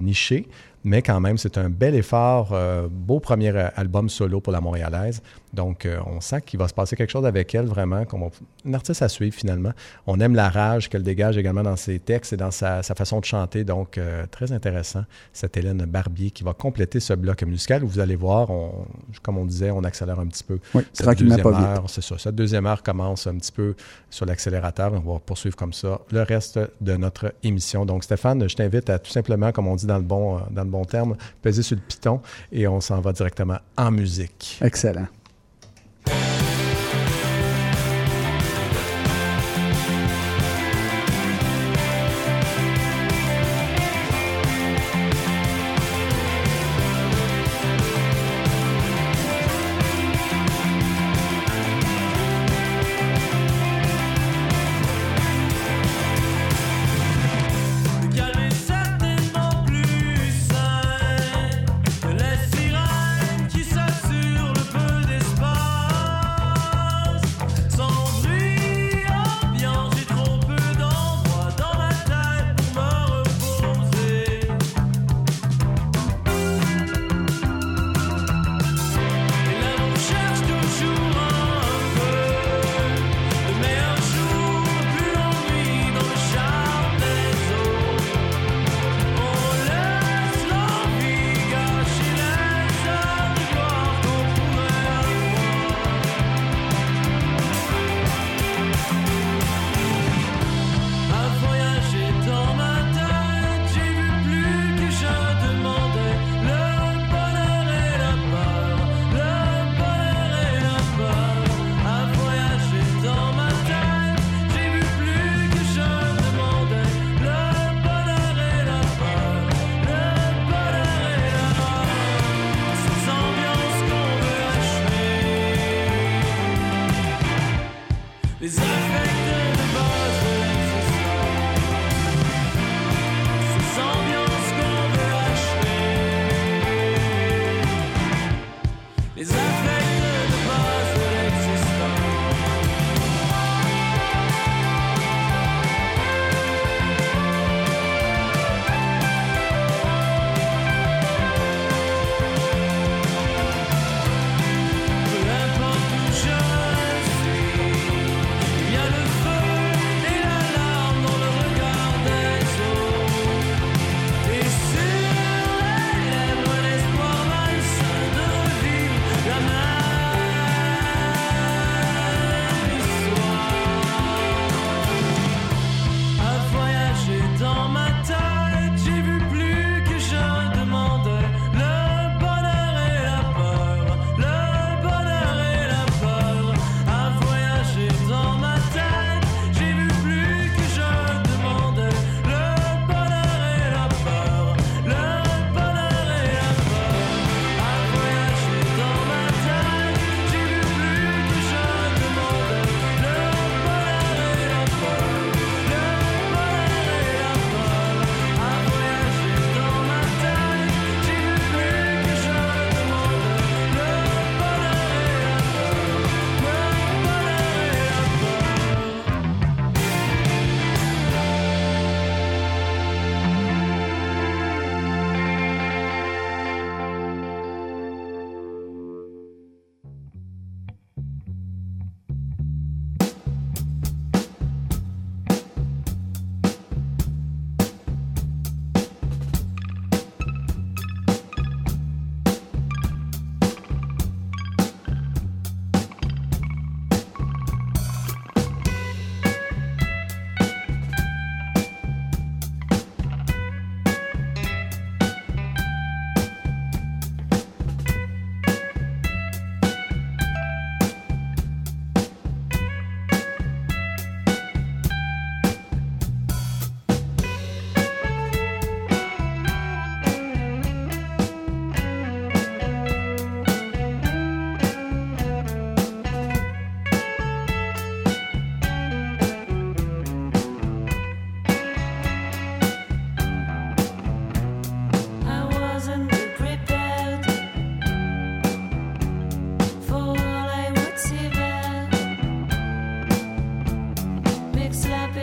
niché, mais quand même, c'est un bel effort. euh, beau premier euh, album solo pour la Montréalaise. Donc, euh, on sent qu'il va se passer quelque chose avec elle, vraiment, comme on- une artiste à suivre finalement. On aime la rage qu'elle dégage également dans ses textes et dans sa, sa façon de chanter. Donc, euh, très intéressant, cette Hélène Barbier qui va compléter ce bloc musical où vous allez voir, on- comme on disait, on accélère un petit peu. Oui, Cette tranquillement, deuxième pas vite. c'est ça. Cette deuxième heure commence un petit peu sur l'accélérateur. On va poursuivre comme ça le reste de notre émission. Donc, Stéphane, je t'invite à tout simplement, comme on dit dans le bon, dans le bon terme, peser sur le piton et on s'en va directement en musique. Excellent.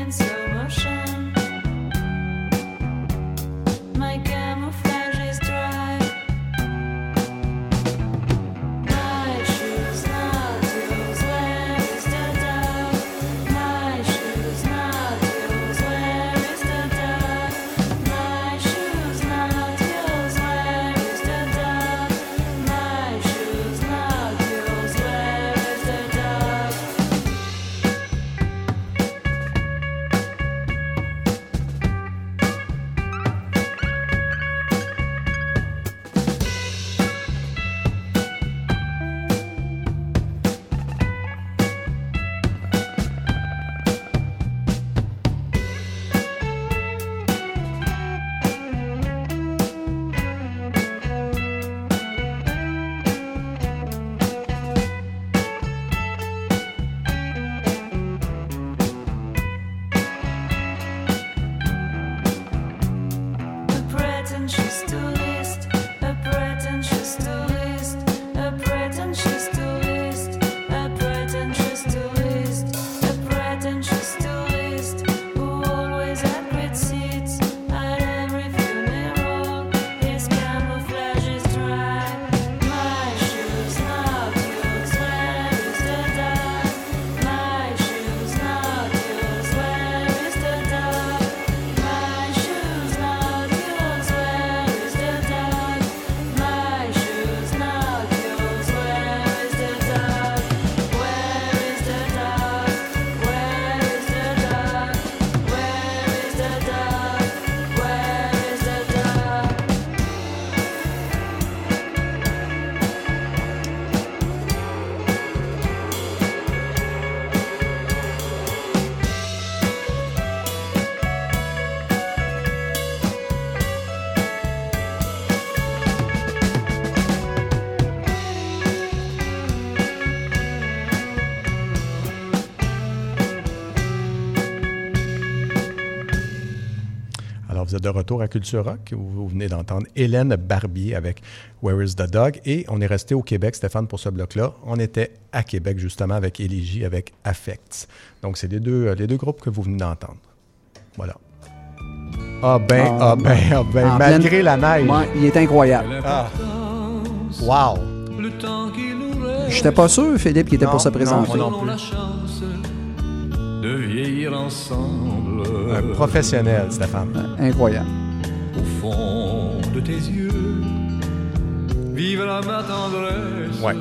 in slow motion. De retour à Culture Rock. Vous, vous venez d'entendre Hélène Barbier avec Where is the Dog? Et on est resté au Québec, Stéphane, pour ce bloc-là. On était à Québec, justement, avec Éligie, avec Affects. Donc, c'est les deux, euh, les deux groupes que vous venez d'entendre. Voilà. Ah ben, Ah, ah ben, ah ben, en malgré pleine- la neige. Ouais, il est incroyable. Ah. Wow. Nous reste. J'étais pas sûr, Philippe, qu'il était Non, pour se non, présenter. moi non plus. Vieillir ensemble. Un professionnel, Stéphane. Incroyable. Au fond de tes yeux, vivra ma tendresse. Ouais.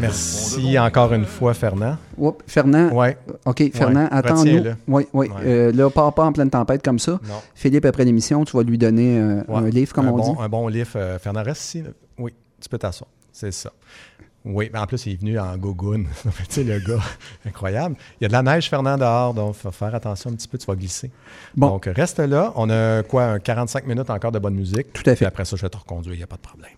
Merci encore une fois, Fernand. Oups, Fernand. Ouais. OK, Fernand, Ouais, attends-nous. Oui, oui. Ouais. Euh, là, pars pas en pleine tempête comme ça. Non. Philippe, après l'émission, tu vas lui donner euh, Ouais. un livre, comme un on bon, dit. Un bon livre. euh, Fernand, reste ici. Oui, tu peux t'asseoir. C'est ça. Oui, en plus, il est venu en gogoune. *laughs* tu sais, le gars, *laughs* incroyable. Il y a de la neige, Fernand, dehors, donc faut faire attention un petit peu, tu vas glisser. Bon. Donc, reste là. On a quoi, un 45 minutes encore de bonne musique. Tout à fait. Puis après ça, je vais te reconduire, il n'y a pas de problème.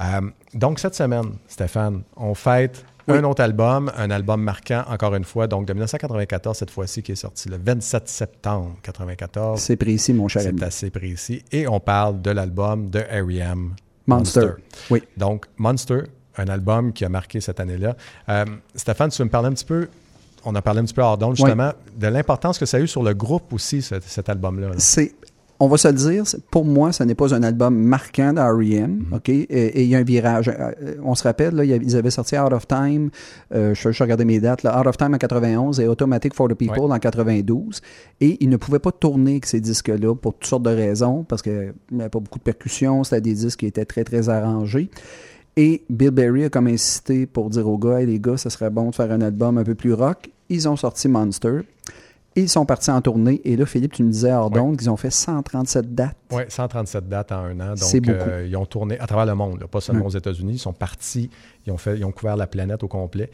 Euh, donc, cette semaine, Stéphane, on fête Oui. un autre album, un album marquant, encore une fois, donc de 1994, cette fois-ci, qui est sorti le 27 septembre 1994. C'est précis, mon cher. C'est assez précis. Et on parle de l'album de R.E.M. Monster. Oui. Donc, Monster, un album qui a marqué cette année-là. Euh, Stéphane, tu veux me parler un petit peu, on a parlé un petit peu hors d'onde, justement, de l'importance que ça a eu sur le groupe aussi, ce- cet album-là. là. C'est, on va se le dire, pour moi, ce n'est pas un album marquant d'R.E.M., Mm-hmm. OK? Et, il y a un virage. Euh, On se rappelle, là, ils avaient sorti Out of Time, euh, je, je regardais mes dates, là, Out of Time en 91 et Automatic for the People en 92. Et ils ne pouvaient pas tourner avec ces disques-là pour toutes sortes de raisons, parce qu'il n'y avait pas beaucoup de percussions, c'était des disques qui étaient très, très arrangés. Et Bill Berry a comme insisté pour dire aux gars, Hey, les gars, ça serait bon de faire un album un peu plus rock. Ils ont sorti Monster. Ils sont partis en tournée. Et là, Philippe, tu me disais hors Ouais. d'onde qu'ils ont fait 137 dates. Oui, 137 dates en un an. C'est Donc, beaucoup. euh, ils ont tourné à travers le monde, là, pas seulement Ouais. aux États-Unis. Ils sont partis, ils ont, fait, ils ont couvert la planète au complet.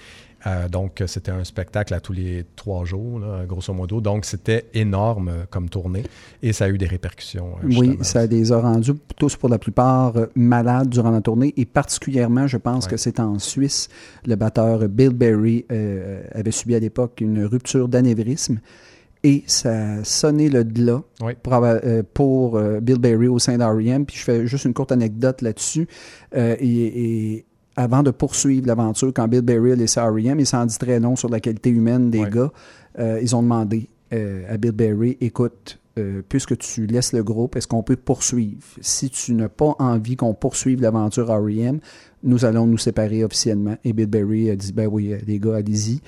Euh, donc, c'était un spectacle à tous les trois jours, là, grosso modo. Donc, c'était énorme euh, comme tournée et ça a eu des répercussions. euh, Oui, ça les a rendus tous pour la plupart malades durant la tournée et particulièrement, je pense Ouais. que c'est en Suisse. Le batteur Bill Berry avait subi à l'époque une rupture d'anévrisme et ça sonné le là Oui. pour, euh, euh, Bill Berry au sein d'R.E.M. Puis je fais juste une courte anecdote là-dessus. Euh, et, et avant de poursuivre l'aventure, quand Bill Berry a laissé R.E.M., il s'en dit très long sur la qualité humaine des Ouais. gars. Euh, ils ont demandé euh, à Bill Berry, écoute, euh, puisque tu laisses le groupe, est-ce qu'on peut poursuivre? Si tu n'as pas envie qu'on poursuive l'aventure R.E.M., nous allons nous séparer officiellement. Et Bill Berry a dit, ben oui, les gars, allez-y.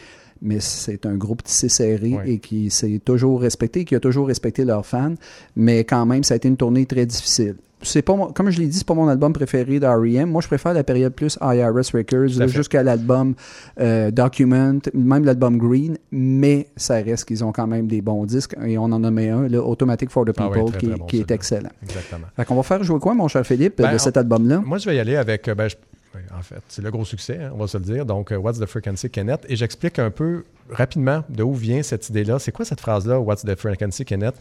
Mais c'est un groupe tissé serré et qui s'est toujours respecté, qui a toujours respecté leurs fans. Mais quand même, ça a été une tournée très difficile. C'est pas comme je l'ai dit, c'est pas mon album préféré d'R.E.M. Moi, je préfère la période plus IRS Records, jusqu'à l'album euh, Document, même l'album Green, mais ça reste qu'ils ont quand même des bons disques. Et on en nommait un, là, Automatic for the Ah People, oui, très, qui, très bon, qui est excellent. Exactement. Fait qu'on va faire jouer quoi, mon cher Philippe, Ben, de cet album-là? Moi, je vais y aller avec, euh, ben, je- en fait, c'est le gros succès, hein, on va se le dire. Donc, euh, What's the Frequency Kenneth? Et j'explique un peu rapidement de où vient cette idée-là. C'est quoi cette phrase-là, What's the Frequency Kenneth?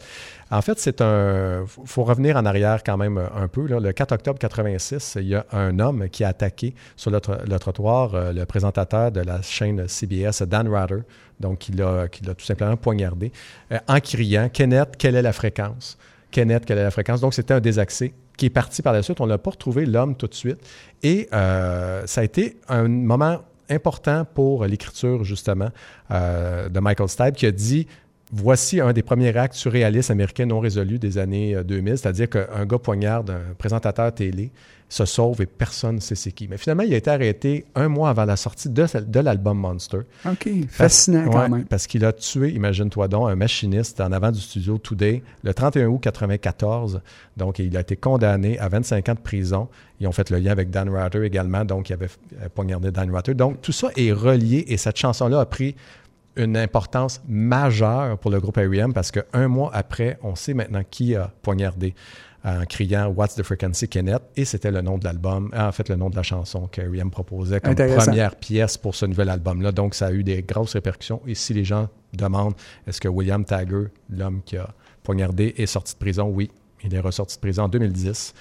En fait, c'est un. faut- faut revenir en arrière quand même un peu. Le 4 octobre 86, il y a un homme qui a attaqué sur le, tro- le trottoir euh, le présentateur de la chaîne CBS, Dan Rather. Donc, il l'a tout simplement poignardé euh, en criant Kenneth, quelle est la fréquence? Kenneth, quelle est la fréquence? Donc, c'était un désaxé qui est parti par la suite. On n'a pas retrouvé l'homme tout de suite. Et euh, ça a été un moment important pour l'écriture, justement, euh, de Michael Stipe, qui a dit Voici un des premiers actes surréalistes américains non résolus des années euh, 2000, c'est-à-dire qu'un gars poignarde un présentateur télé, se sauve et personne ne sait c'est qui. Mais finalement, il a été arrêté un mois avant la sortie de, de l'album Monster. OK, fascinant quand Ouais, même. Parce qu'il a tué, imagine-toi donc, un machiniste en avant du studio Today le 31 août 94. Donc, il a été condamné à 25 ans de prison. Ils ont fait le lien avec Dan Rather également, donc il avait poignardé Dan Rather. Donc, tout ça est relié et cette chanson-là a pris une importance majeure pour le groupe R.E.M. parce qu'un mois après, on sait maintenant qui a poignardé en criant What's the Frequency Kenneth et c'était le nom de l'album, en fait le nom de la chanson que R.E.M. proposait comme première pièce pour ce nouvel album-là. Donc ça a eu des grosses répercussions et si les gens demandent est-ce que William Tagger, l'homme qui a poignardé, est sorti de prison, oui, il est ressorti de prison en 2010.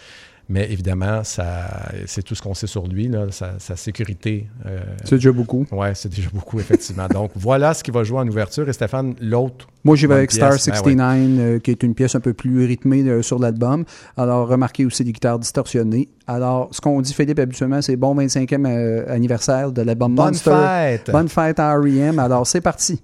Mais évidemment, ça, c'est tout ce qu'on sait sur lui, là, sa, sa sécurité. euh, C'est déjà beaucoup. Ouais, c'est déjà beaucoup, effectivement. Donc, *laughs* voilà ce qui va jouer en ouverture. Et Stéphane, l'autre. Moi, j'y vais bonne avec Star pièce, ben 69, euh, qui est une pièce un peu plus rythmée euh, sur l'album. Alors, remarquez aussi les guitares distorsionnées. Alors, ce qu'on dit, Philippe, habituellement, c'est bon 25e euh, anniversaire de l'album Bonne Monster. fête! Bonne fête à R.E.M. Alors, c'est parti.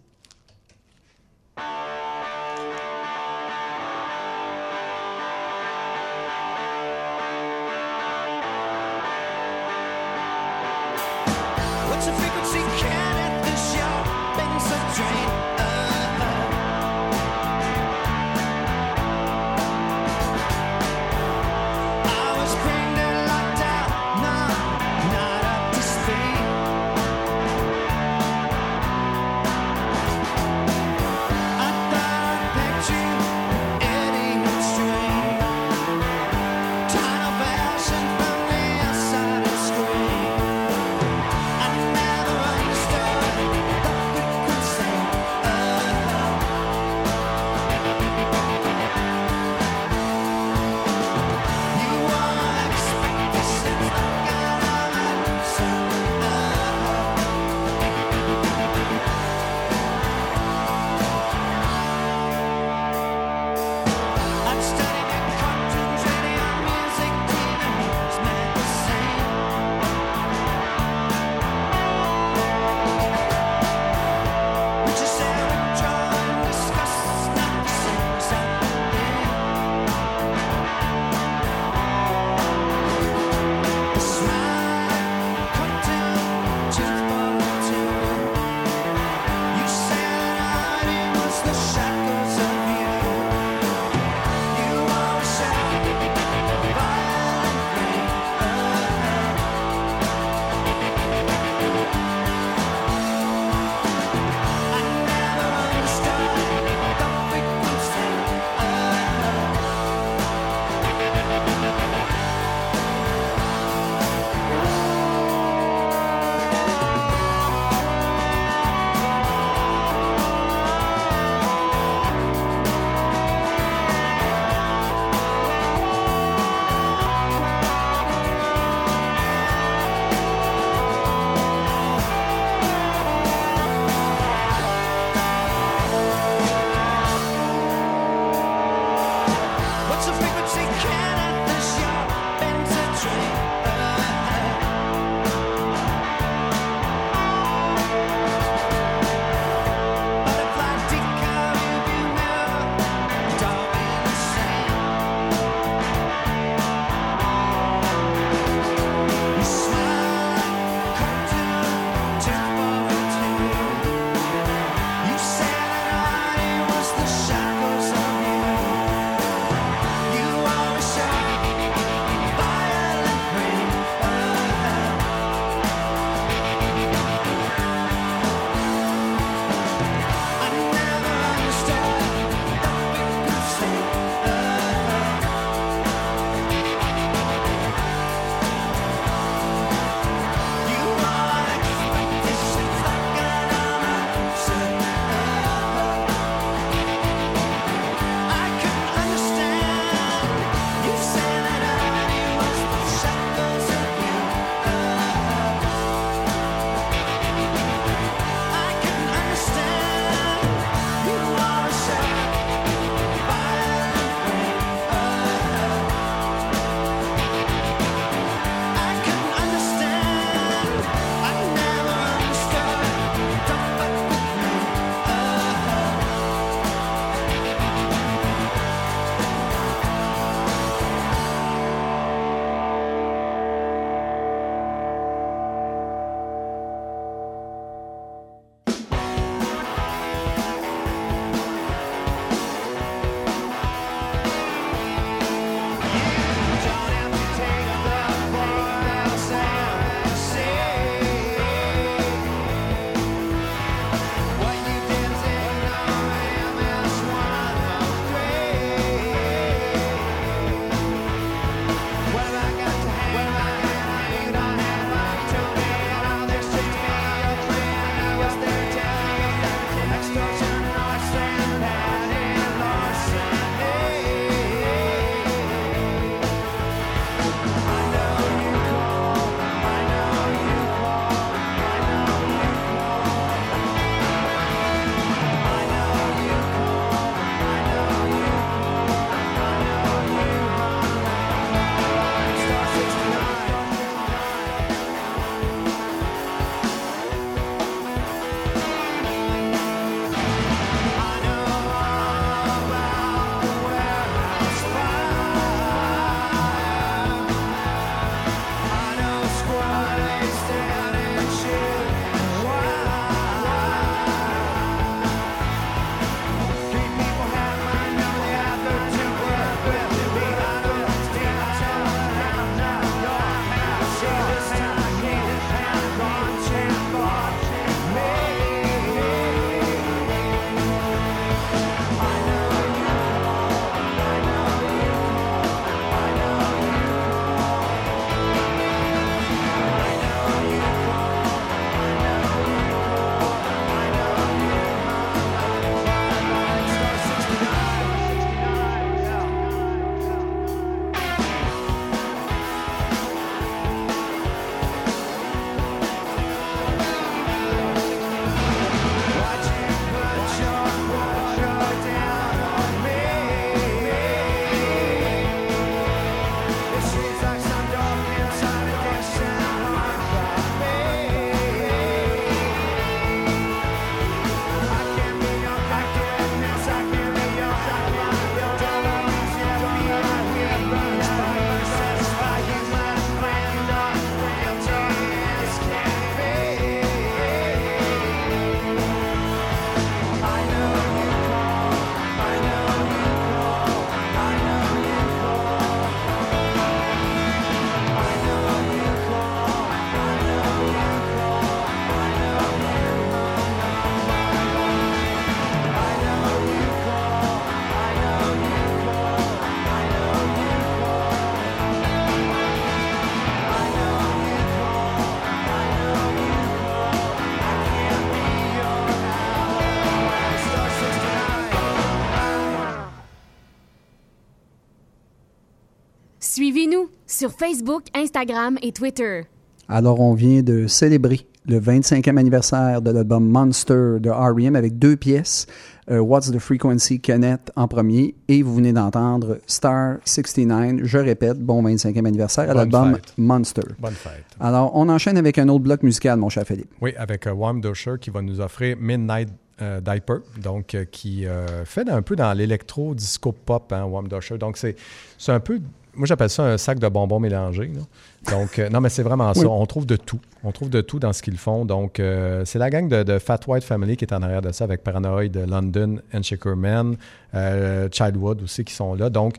Sur Facebook, Instagram et Twitter. Alors, on vient de célébrer le 25e anniversaire de l'album Monster de R.E.M. avec deux pièces. Euh, What's the Frequency Kenneth en premier et vous venez d'entendre Star 69. Je répète, bon 25e anniversaire à l'album. Monster. Bonne fête. Alors, on enchaîne avec un autre bloc musical, mon cher Philippe. Oui, avec euh, Warm Dosher qui va nous offrir Midnight euh, Diaper, donc euh, qui euh, fait un peu dans l'électro disco pop, hein, Warm Dosher. Donc c'est c'est un peu, moi j'appelle ça un sac de bonbons mélangés. là. Donc euh, non, mais c'est vraiment ça. Oui. On trouve de tout. On trouve de tout dans ce qu'ils font. Donc euh, c'est la gang de, de Fat White Family qui est en arrière de ça, avec Paranoid, London, and Shaker Man, euh, Childwood aussi qui sont là. Donc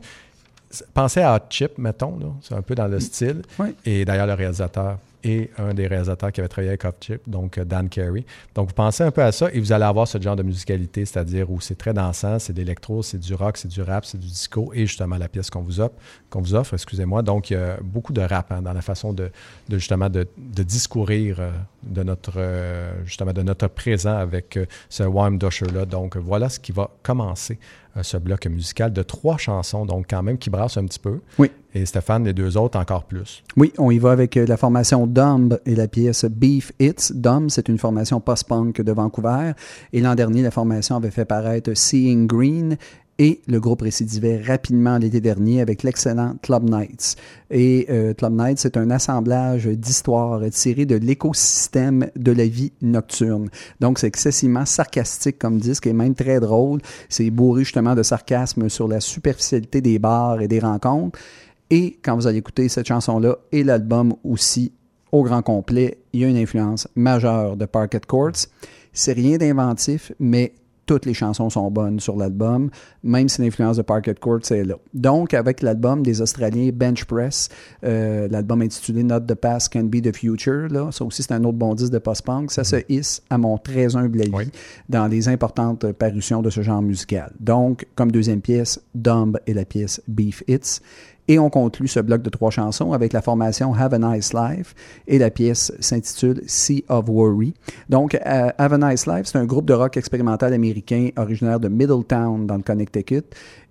pensez à Hot Chip, mettons. C'est un peu dans le style. Oui. Et d'ailleurs, le réalisateur est un des réalisateurs qui avait travaillé avec Chip, donc euh, Dan Carey. Donc, vous pensez un peu à ça et vous allez avoir ce genre de musicalité, c'est-à-dire où c'est très dansant, c'est de l'électro, c'est du rock, c'est du rap, c'est du disco et justement la pièce qu'on vous offre, qu'on vous offre, excusez-moi. Donc, il y a beaucoup de rap hein, dans la façon de, justement de, de discourir euh, de notre euh, justement de notre présent avec euh, ce Warm Dusher-là. Donc, voilà ce qui va commencer euh, ce bloc musical de trois chansons, donc quand même qui brassent un petit peu. Oui. Et Stéphane, les deux autres encore plus. Oui, on y va avec la formation Dumb et la pièce Beef Hits. Dumb, c'est une formation post-punk de Vancouver. Et l'an dernier, la formation avait fait paraître Seeing Green. Et le groupe récidivait rapidement l'été dernier avec l'excellent Club Nights. Et euh, Club Nights, c'est un assemblage d'histoires tirées de l'écosystème de la vie nocturne. Donc, c'est excessivement sarcastique comme disque et même très drôle. C'est bourré justement de sarcasme sur la superficialité des bars et des rencontres. Et quand vous allez écouter cette chanson-là et l'album aussi au grand complet, il y a une influence majeure de Parquet Courts. C'est rien d'inventif, mais toutes les chansons sont bonnes sur l'album, même si l'influence de Parquet Courts est là. Donc, avec l'album des Australiens Bench Press, euh, l'album intitulé Not the Past Can Be the Future, là, ça aussi c'est un autre bon disque de post-punk, ça se hisse à mon très humble avis dans les importantes parutions de ce genre musical. Donc, comme deuxième pièce, Dumb et la pièce Beef Hits. Et on conclut ce bloc de trois chansons avec la formation Have a Nice Life et la pièce s'intitule Sea of Worry. Donc, euh, Have a Nice Life, c'est un groupe de rock expérimental américain originaire de Middletown dans le Connecticut.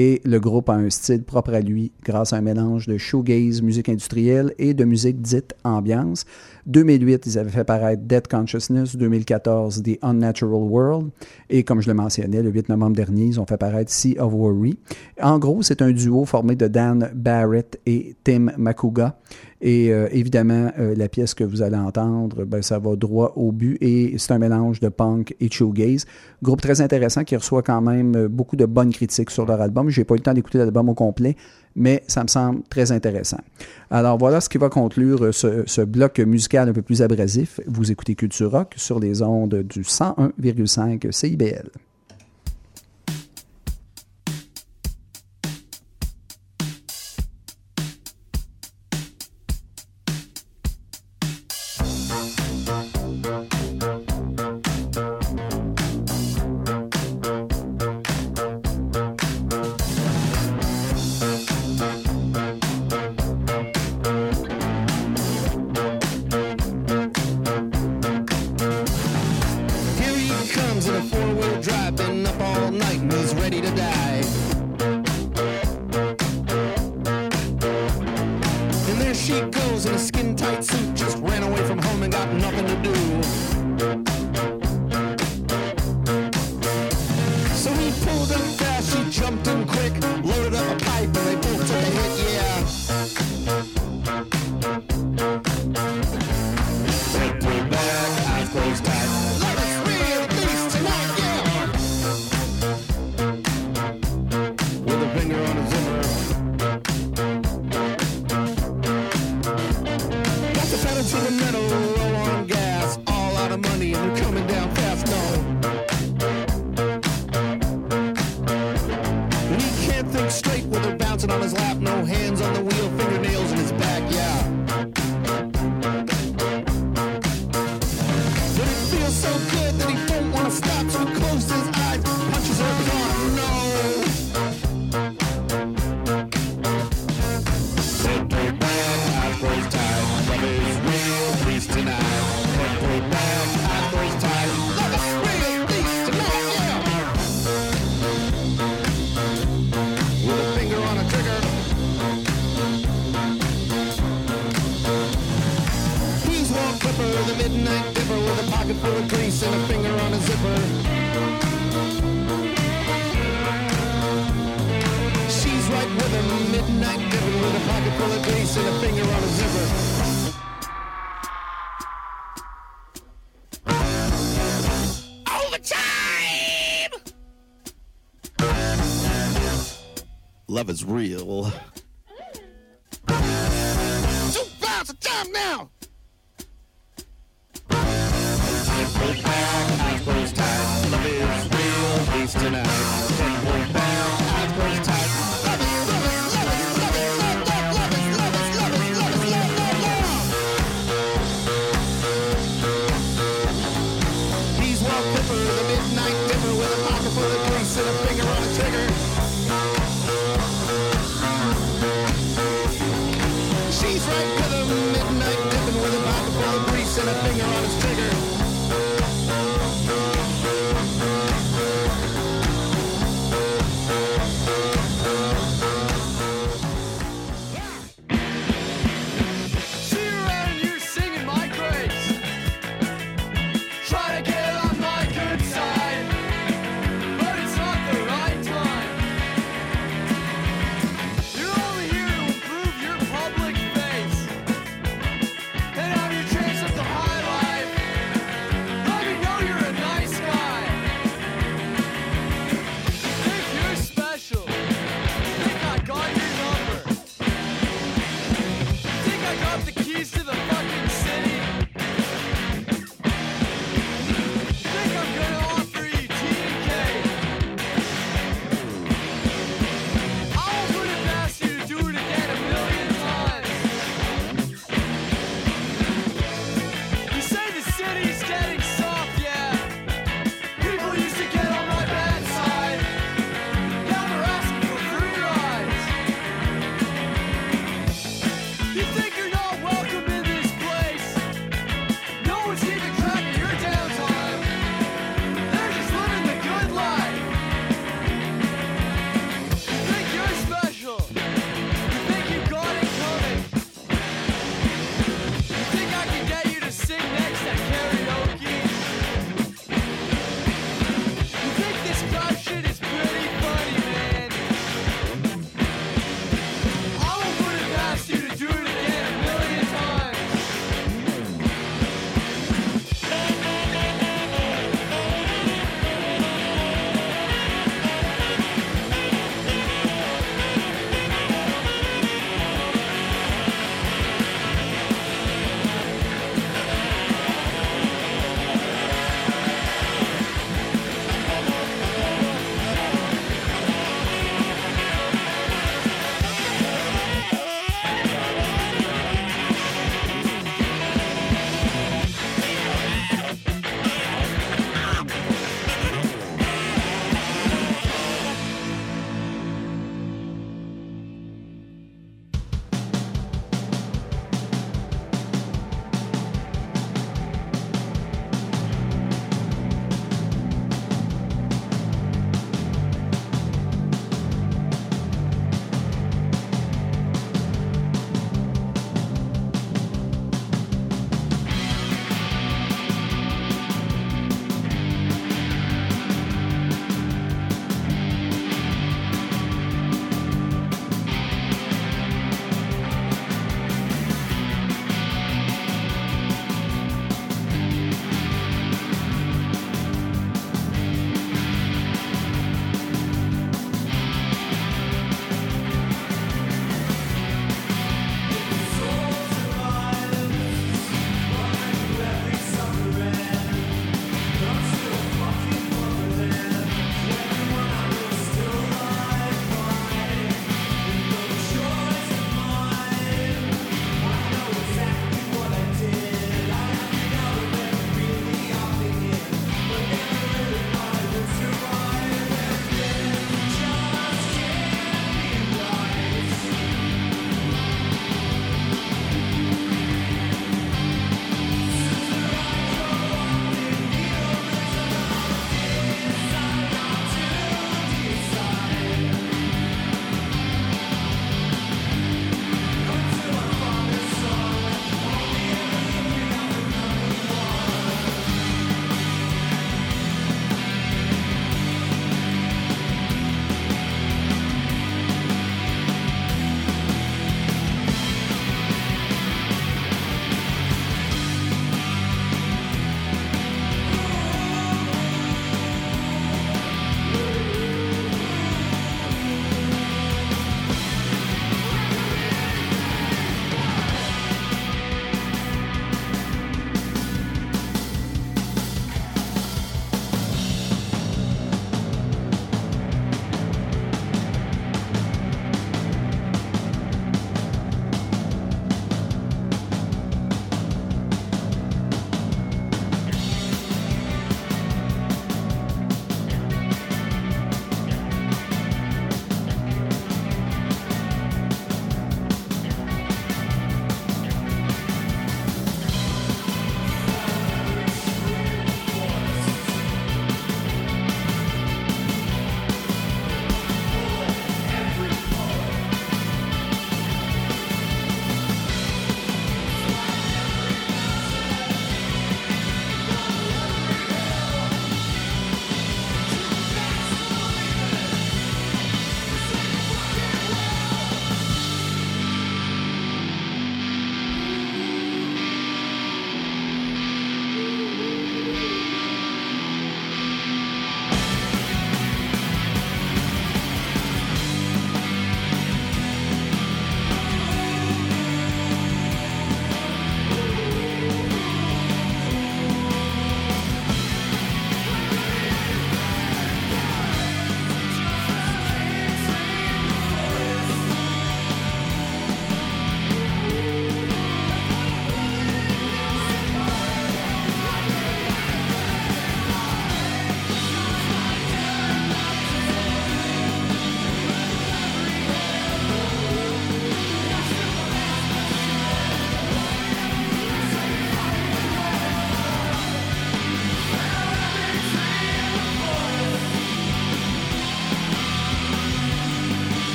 Et le groupe a un style propre à lui grâce à un mélange de shoegaze, musique industrielle et de musique dite ambiance. 2008, ils avaient fait paraître Dead Consciousness. 2014, The Unnatural World. Et comme je le mentionnais, le 8 novembre dernier, ils ont fait paraître Sea of Worry. En gros, c'est un duo formé de Dan Barrett et Tim Makuga. Et euh, évidemment, euh, la pièce que vous allez entendre, ben, ça va droit au but et c'est un mélange de punk et shoegaze. Groupe très intéressant qui reçoit quand même euh, beaucoup de bonnes critiques sur leur album. J'ai pas eu le temps d'écouter l'album au complet, mais ça me semble très intéressant. Alors voilà ce qui va conclure euh, ce, ce bloc musical un peu plus abrasif. Vous écoutez Culture Rock sur les ondes du 101,5 CIBL. Is real.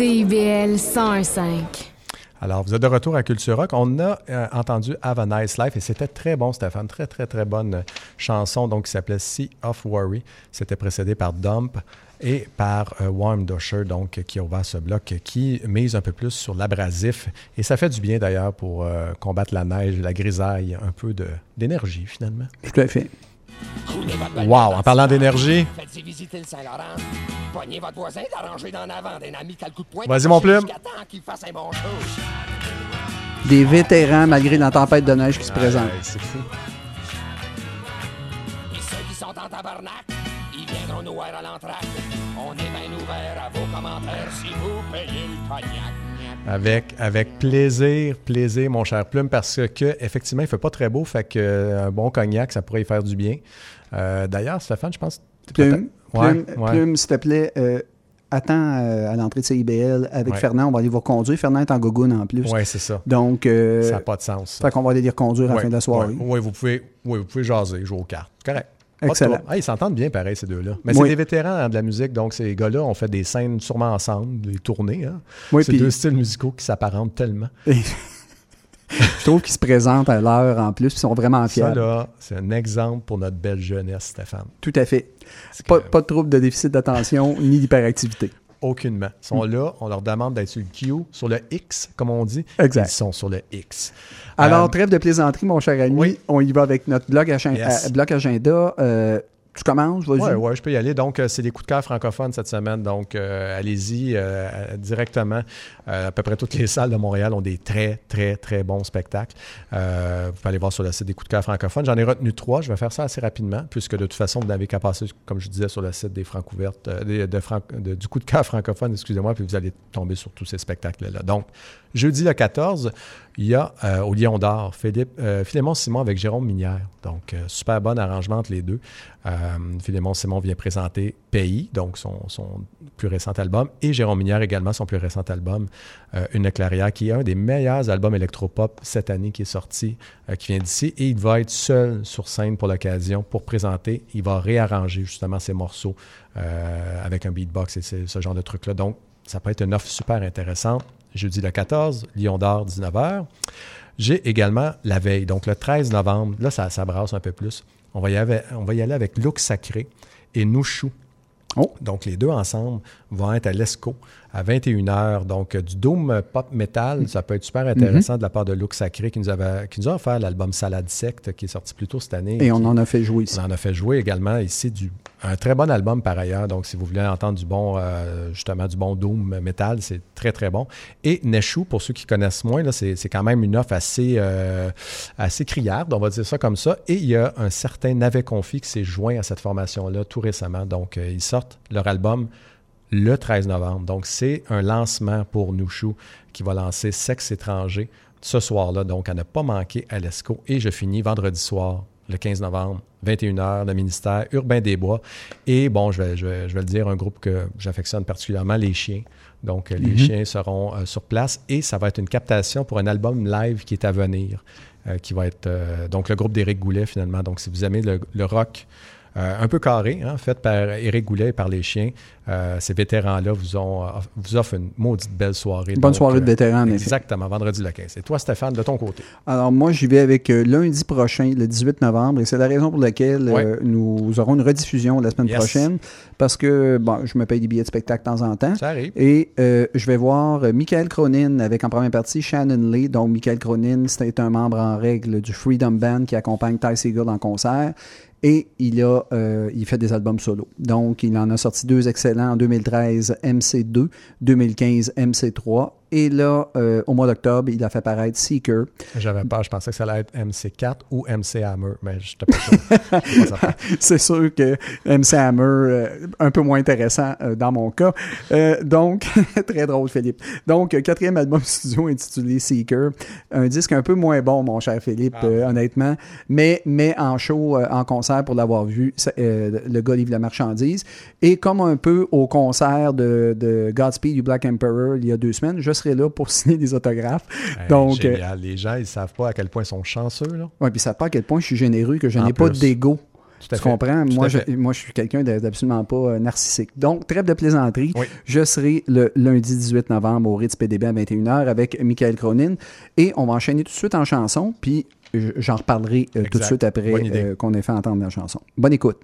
CIBL 101.5. Alors, vous êtes de retour à Culture Rock. On a euh, entendu Have a Nice Life et c'était très bon, Stéphane. Très, très, très bonne euh, chanson donc, qui s'appelait Sea of Worry. C'était précédé par Dump et par euh, Warm Dusher, donc, qui a ouvert ce bloc, qui mise un peu plus sur l'abrasif. Et ça fait du bien d'ailleurs pour euh, combattre la neige, la grisaille, un peu de- d'énergie finalement. Tout à fait. Wow, en parlant d'énergie, Faites-y visiter le Saint-Laurent. Pognez votre voisin d'arranger d'en avant d'un ami qui a le coup de poing. Vas-y, mon plume. Des vétérans malgré la tempête de neige qui se présente. Ouais, c'est fou. Et ceux qui sont en tabarnak, ils viendront nous voir à l'entraque. On est bien ouvert à vos commentaires si vous payez le cognac. Avec, avec plaisir, plaisir, mon cher Plume, parce que effectivement, il fait pas très beau, fait que euh, un bon cognac, ça pourrait y faire du bien. Euh, D'ailleurs, Stéphane, je pense. Plume, Plume, ouais. Plume, s'il te plaît, euh, attends euh, à l'entrée de CIBL avec Ouais. Fernand. On va aller vous reconduire. Fernand est en gogoune en plus. Oui, c'est ça. Donc, euh, Ça n'a pas de sens. ça. fait qu'on va aller les reconduire à la fin de la soirée. ouais, vous pouvez, ouais, vous pouvez jaser, jouer aux cartes. Correct. Excellent. Ah, ils s'entendent bien, pareil, ces deux-là. Mais Oui. c'est des vétérans hein, de la musique, donc ces gars-là ont fait des scènes sûrement ensemble, des tournées. Hein? Oui, c'est deux styles musicaux qui s'apparentent tellement. *laughs* Je trouve qu'ils se présentent à l'heure en plus, puis ils sont vraiment fiers. Ça, là, c'est un exemple pour notre belle jeunesse, Stéphane. Tout à fait. Pas, que- pas de trouble de déficit d'attention ni d'hyperactivité. Aucunement. Ils sont là, on leur demande d'être sur le Q, sur le X, comme on dit. Exact. Ils sont sur le X. Alors, Euh, trêve de plaisanterie, mon cher ami. oui. On y va avec notre blog, agen- Yes. bloc agenda. Euh, tu commences. Oui, ouais, je peux y aller. Donc, euh, c'est des coups de cœur francophones cette semaine. Donc, euh, allez-y euh, directement. À peu près toutes les salles de Montréal ont des très, très, très bons spectacles. Vous pouvez aller voir sur le site des coups de cœur francophones. J'en ai retenu trois. Je vais faire ça assez rapidement, puisque de toute façon, vous n'avez qu'à passer, comme je disais, sur le site des Francouvertes, des- de Fran- de- du coup de cœur francophone, excusez-moi, puis vous allez tomber sur tous ces spectacles-là. Donc, jeudi le 14, il y a euh, au Lion d'Or euh, Philémon Simon avec Jérôme Minière. Donc, euh, super bon arrangement entre les deux. Philémon Simon vient présenter Pays, donc son, plus récent album, et Jérôme Minière également, son plus récent album, Une clairière, qui est un des meilleurs albums électropop cette année qui est sorti, qui vient d'ici. Et il va être seul sur scène pour l'occasion pour présenter. Il va réarranger justement ses morceaux avec un beatbox et ce genre de trucs-là. Donc, ça peut être une offre super intéressante. Jeudi le 14, Lyon d'Or, 19h. J'ai également la veille, donc le 13 novembre. Là, ça, ça brasse un peu plus. On va y aller, on va y aller avec Look Sacré et Nouchou. Oh. Donc, les deux ensemble vont être à l'ESCO à 21h. Donc, euh, du doom pop metal, ça peut être super intéressant de la part de Look Sacré qui nous, avait, qui nous a offert l'album Salade Secte qui est sorti plus tôt cette année. Et on qui- en a fait jouer ici. on en a fait jouer également ici du, un très bon album par ailleurs. Donc, si vous voulez entendre du bon, euh, justement, du bon Doom Metal, c'est très, très bon. Et Neshu, pour ceux qui connaissent moins, c'est, c'est quand même une offre assez, euh, assez criarde, on va dire ça comme ça. Et il y a un certain Navet Confi qui s'est joint à cette formation-là tout récemment. Donc, euh, ils sortent leur album le 13 novembre. Donc, c'est un lancement pour Nouchou qui va lancer Sexe étranger ce soir-là. Donc, à ne pas manquer à l'ESCO. Et je finis vendredi soir, le 15 novembre, 21h, le ministère Urbain des Bois. Et bon, je vais, je vais, je vais le dire, un groupe que j'affectionne particulièrement, Les Chiens. Donc, les Mhm. chiens seront euh, sur place et ça va être une captation pour un album live qui est à venir, euh, qui va être euh, donc le groupe d'Éric Goulet finalement. Donc, si vous aimez le, le rock un peu carré, hein, fait par Éric Goulet et par les chiens, euh, ces vétérans-là vous, ont, euh, vous offrent une maudite belle soirée. Bonne Donc, soirée de euh, vétérans. Exactement, vendredi le 15. Et toi, Stéphane, de ton côté? Alors moi, j'y vais avec euh, lundi prochain, le 18 novembre, et c'est la raison pour laquelle euh, nous aurons une rediffusion la semaine Yes. prochaine, parce que bon, je me paye des billets de spectacle de temps en temps. Ça arrive. Et euh, je vais voir euh, Michael Cronin avec en première partie Shannon Lee. Donc, Michael Cronin, c'est un membre en règle du Freedom Band qui accompagne Ty Segall en concert. Et il a euh, il fait des albums solo. Donc, il en a sorti deux excellents en 2013, MC2, 2015, MC3. Et là, euh, au mois d'octobre, il a fait paraître Seeker. J'avais peur, je pensais que ça allait être MC4 ou MC Hammer, mais je n'étais pas sûr. *laughs* C'est sûr que MC Hammer, euh, un peu moins intéressant euh, dans mon cas. Donc, *laughs* très drôle, Philippe. Donc, quatrième album *laughs* studio intitulé Seeker. Un disque un peu moins bon, mon cher Philippe, Ah. honnêtement. Mais, mais en show, en concert, pour l'avoir vu, le gars livre la marchandise. Et comme un peu au concert de, de Godspeed du Black Emperor il y a deux semaines, je serai là pour *laughs* signer des autographes. Hey, Donc, euh. Les gens, ils ne savent pas à quel point ils sont chanceux. Ouais, puis ça pas à quel point je suis généreux, que je n'ai pas d'ego. tu comprends? Tout Moi je, moi, je suis quelqu'un d'absolument pas euh, narcissique. Donc, trêve de plaisanterie. Je serai le lundi 18 novembre au Ritz PDB à 21h avec Michael Cronin. Et on va enchaîner tout de suite en chanson, puis je- j'en reparlerai euh, tout de suite après euh, qu'on ait fait entendre la chanson. Bonne écoute.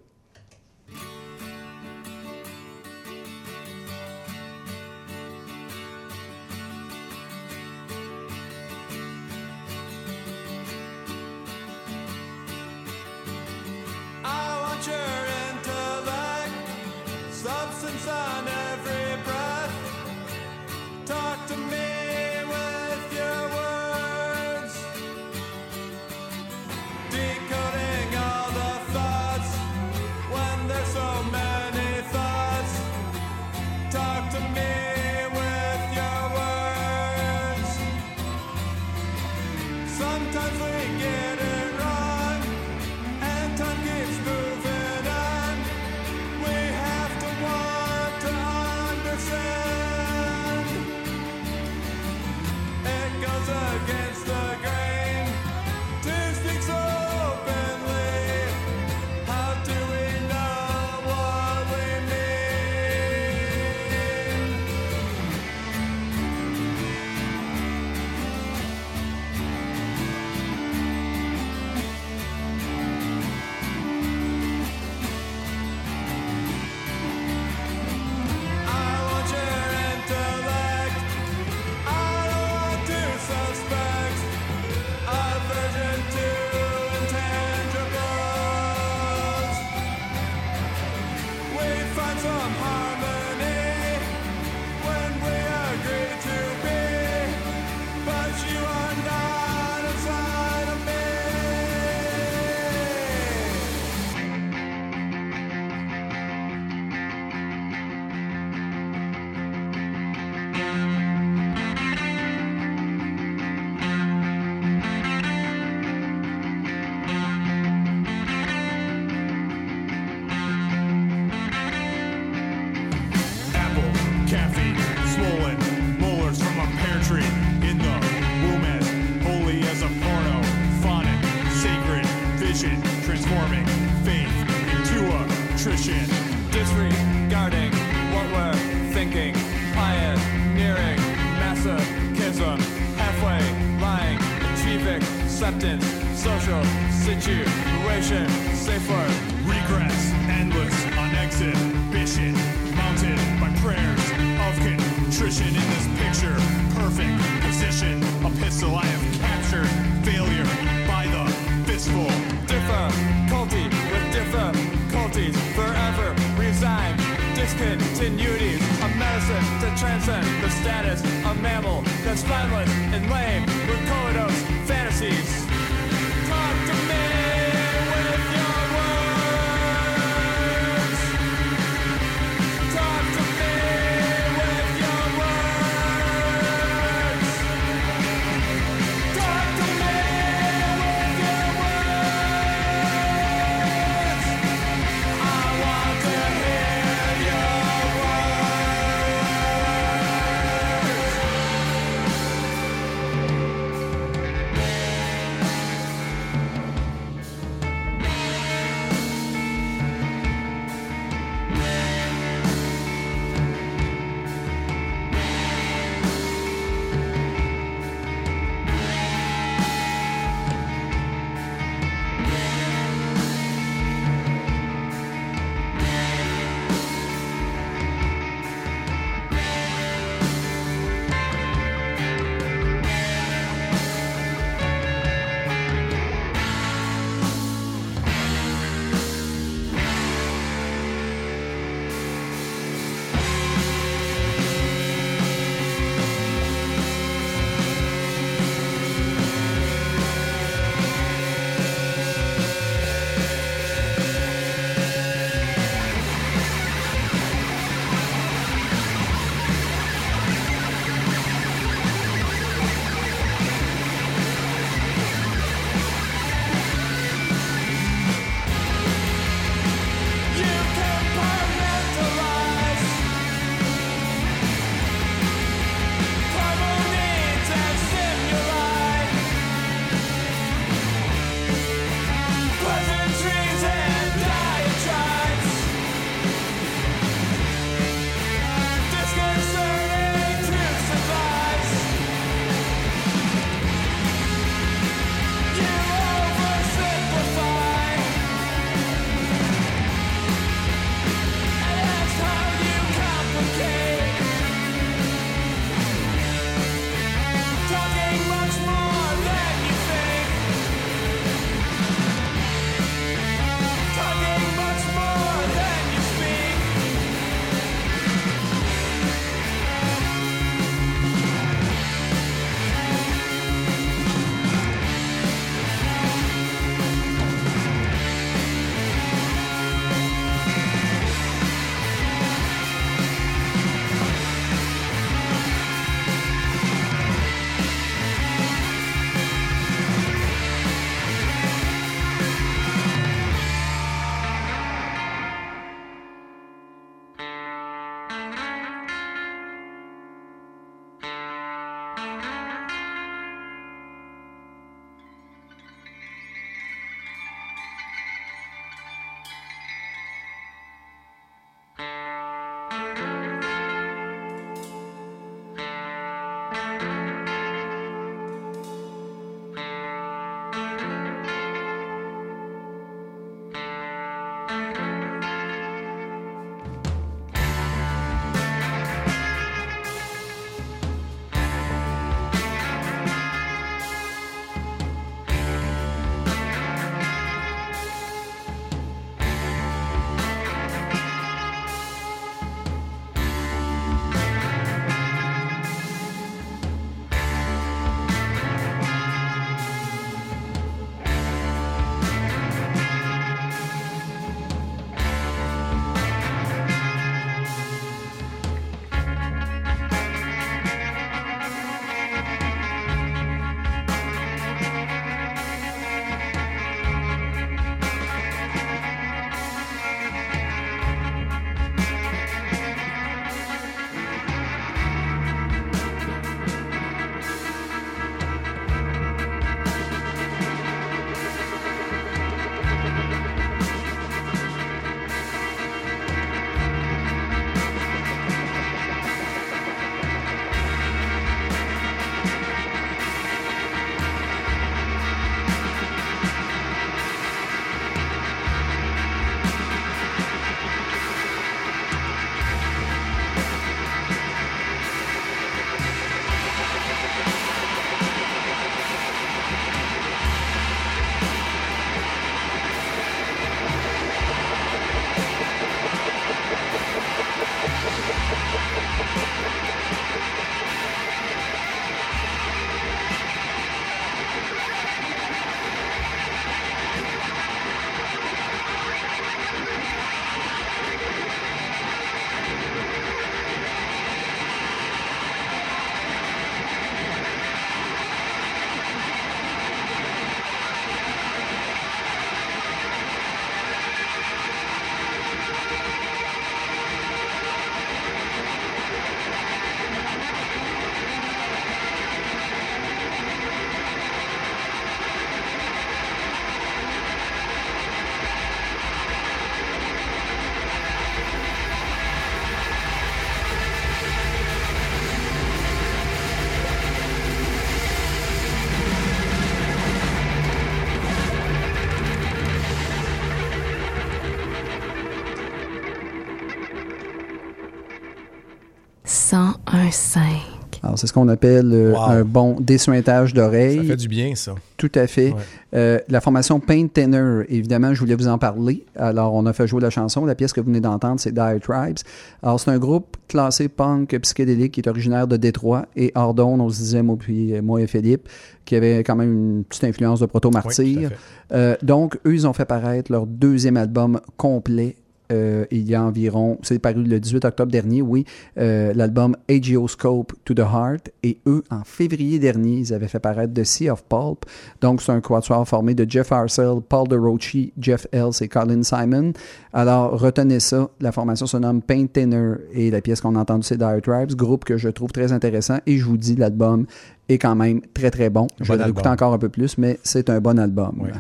C'est ce qu'on appelle euh, Wow. un bon dessuintage d'oreilles. Ça fait du bien, ça. Tout à fait. Ouais. Euh, la formation Paint Tenor, évidemment, je voulais vous en parler. Alors, on a fait jouer la chanson. La pièce que vous venez d'entendre, c'est Dire Tribes. Alors, c'est un groupe classé punk psychédélique qui est originaire de Détroit et Ardon, on se disait, moi, puis, euh, moi et Philippe, qui avait quand même une petite influence de Proto Oui, Martyr. tout à fait. Euh, donc, eux, ils ont fait paraître leur deuxième album complet. Euh, il y a environ, c'est paru le 18 octobre dernier, oui, euh, l'album Agioscope to the Heart. Et eux, en février dernier, ils avaient fait paraître The Sea of Pulp. Donc, c'est un quatuor formé de Jeff Arcel, Paul DeRochi, Jeff Ells et Colin Simon. Alors, retenez ça. La formation se nomme Paint Tenor et la pièce qu'on a entendue, c'est Dire Tribes, groupe que je trouve très intéressant. Et je vous dis, l'album est quand même très, très bon. Je Bon vais l'écouter encore un peu plus, mais c'est un bon album. Oui.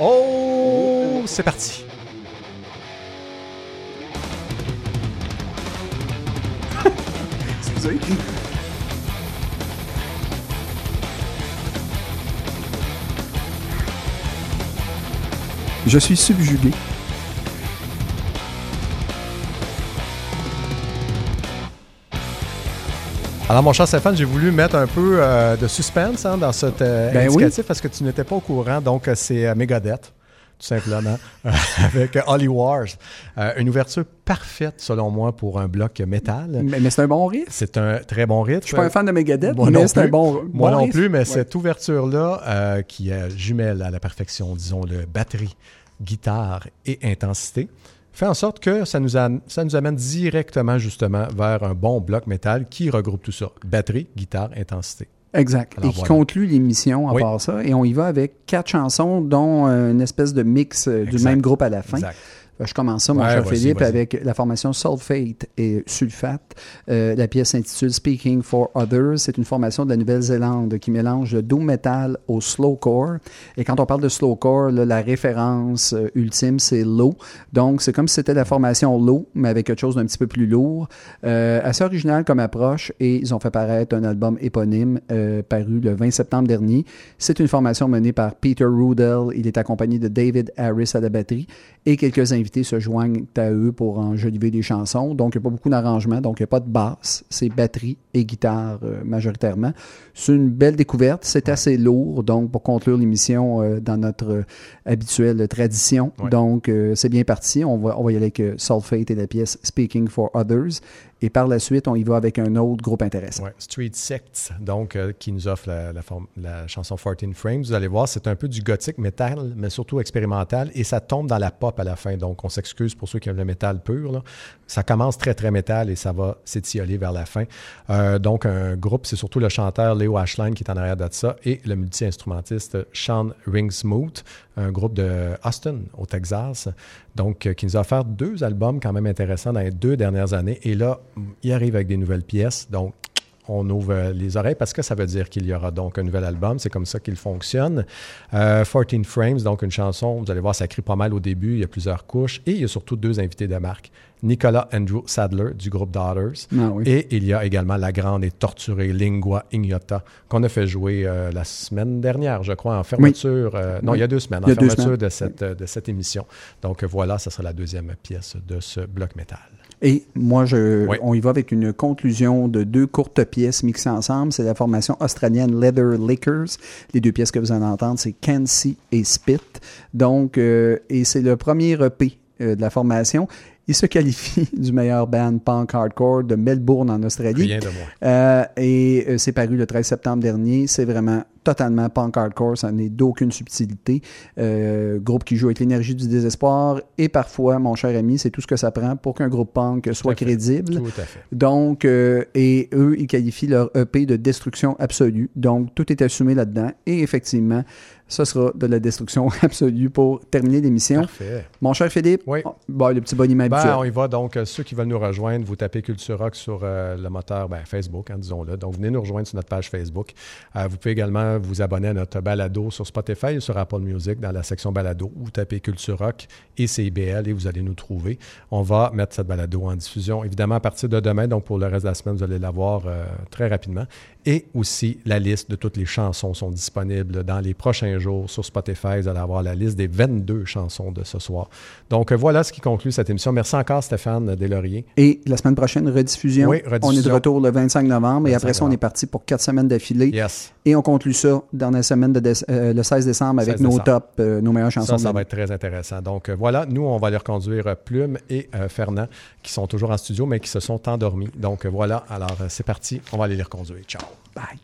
Oh, c'est parti. Excusez. *laughs* Je suis subjugué. Alors, mon cher Stéphane, j'ai voulu mettre un peu euh, de suspense hein, dans cet euh, Ben indicatif parce que tu n'étais pas au courant. Donc, euh, c'est euh, Megadeth, tout simplement, *laughs* euh, avec Holly Wars. Euh, une ouverture parfaite, selon moi, pour un bloc métal. Mais, mais c'est un bon riff. C'est un très bon rythme. Je suis pas un fan de Megadeth, Moi mais non c'est un plus. bon Moi bon non riff. plus, mais Ouais. cette ouverture-là, euh, qui est jumelle à la perfection, disons, le batterie, guitare et intensité, fait en sorte que ça nous, a- ça nous amène directement, justement, vers un bon bloc métal qui regroupe tout ça. Batterie, guitare, intensité. Exact. Alors, et qui voilà. conclut l'émission à Oui. part ça. Et on y va avec quatre chansons, dont euh, une espèce de mix euh, du même groupe à la fin. Exact. Que Je commence ça, mon Ouais, cher Philippe, avec la formation Sulfate et Sulfate. Euh, la pièce s'intitule Speaking for Others. C'est une formation de la Nouvelle-Zélande qui mélange le doom metal au slowcore. Et quand on parle de slowcore, la référence euh, ultime, c'est low. Donc, c'est comme si c'était la formation low, mais avec quelque chose d'un petit peu plus lourd. Euh, assez original comme approche. Et ils ont fait paraître un album éponyme euh, paru le 20 septembre dernier. C'est une formation menée par Peter Rudell. Il est accompagné de David Harris à la batterie et quelques invités se joignent à eux pour enjoliver des chansons. Donc, il n'y a pas beaucoup d'arrangements, donc il n'y a pas de basse, c'est batterie et guitare euh, majoritairement. C'est une belle découverte, c'est assez lourd, donc pour conclure l'émission euh, dans notre euh, habituelle tradition. Ouais. Donc, euh, c'est bien parti. On va, on va y aller avec Sulfate et la pièce Speaking for Others. Et par la suite, on y va avec un autre groupe intéressant. Street Sects, donc, euh, qui nous offre la, chanson 14 Frames. Vous allez voir, c'est un peu du gothique métal, mais surtout expérimental, et ça tombe dans la pop à la fin. Donc, on s'excuse pour ceux qui aiment le métal pur. Ça commence très, très métal et ça va s'étioler vers la fin. Euh, donc, un groupe, c'est surtout le chanteur Leo Ashline qui est en arrière de ça, et le multi-instrumentiste Sean Ringsmooth, un groupe de Austin, au Texas, donc, euh, qui nous a offert deux albums quand même intéressants dans les deux dernières années. Et là, il arrive avec des nouvelles pièces. Donc, on ouvre les oreilles parce que ça veut dire qu'il y aura donc un nouvel album. C'est comme ça qu'il fonctionne. Euh, 14 Frames, donc une chanson, vous allez voir, ça crie pas mal au début. Il y a plusieurs couches. Et il y a surtout deux invités de marque. Nicolas Andrew Sadler du groupe Daughters. Ah oui. Et il y a également la grande et torturée Lingua Ignota qu'on a fait jouer euh, la semaine dernière, je crois, en fermeture. euh, non, Oui. il y a deux semaines, en fermeture semaines. de cette, de cette émission. Donc voilà, ça sera la deuxième pièce de ce bloc métal. Et moi, je, Oui. on y va avec une conclusion de deux courtes pièces mixées ensemble. C'est la formation australienne Leather Lickers. Les deux pièces que vous allez entendre, c'est Cancy et Spit. Donc, euh, et c'est le premier EP euh, de la formation. Il se qualifie *laughs* du meilleur band punk hardcore de Melbourne en Australie. Rien de moins. Euh, et euh, c'est paru le 13 septembre dernier. C'est vraiment totalement punk hardcore, ça n'est d'aucune subtilité. Euh, groupe qui joue avec l'énergie du désespoir. Et parfois, mon cher ami, c'est tout ce que ça prend pour qu'un groupe punk soit crédible. Tout à fait. Donc, euh, et eux, ils qualifient leur EP de destruction absolue. Donc, tout est assumé là-dedans. Et effectivement, ce sera de la destruction *laughs* absolue pour terminer l'émission. Parfait. Mon cher Philippe, Oui. oh, bon, le petit boniment Ben, habituel. on y va. Donc, euh, ceux qui veulent nous rejoindre, vous tapez Culture Rock sur euh, le moteur ben, Facebook, hein, disons-le. Donc, venez nous rejoindre sur notre page Facebook. Vous pouvez également vous abonner à notre balado sur Spotify et sur Apple Music dans la section balado. Vous tapez Culture Rock et CIBL et vous allez nous trouver. On va mettre cette balado en diffusion, évidemment, à partir de demain. Donc, pour le reste de la semaine, vous allez la voir euh, très rapidement. Et aussi, la liste de toutes les chansons sont disponibles dans les prochains jours sur Spotify. Vous allez avoir la liste des 22 chansons de ce soir. Donc, voilà ce qui conclut cette émission. Merci encore, Stéphane Deslauriers. Et la semaine prochaine, rediffusion. Oui, On est de rediffusion. retour le 25 novembre. et 25 après ça, on est parti pour quatre semaines d'affilée. Yes. Et on conclut ça dans la semaine de euh, le 16 décembre avec 16 nos tops, euh, nos meilleures chansons. Ça, ça va être très intéressant. Donc euh, voilà, nous, on va les reconduire Plume et Fernand, qui sont toujours en studio, mais qui se sont endormis. Donc voilà, alors c'est parti, on va aller les reconduire. Ciao. Bye.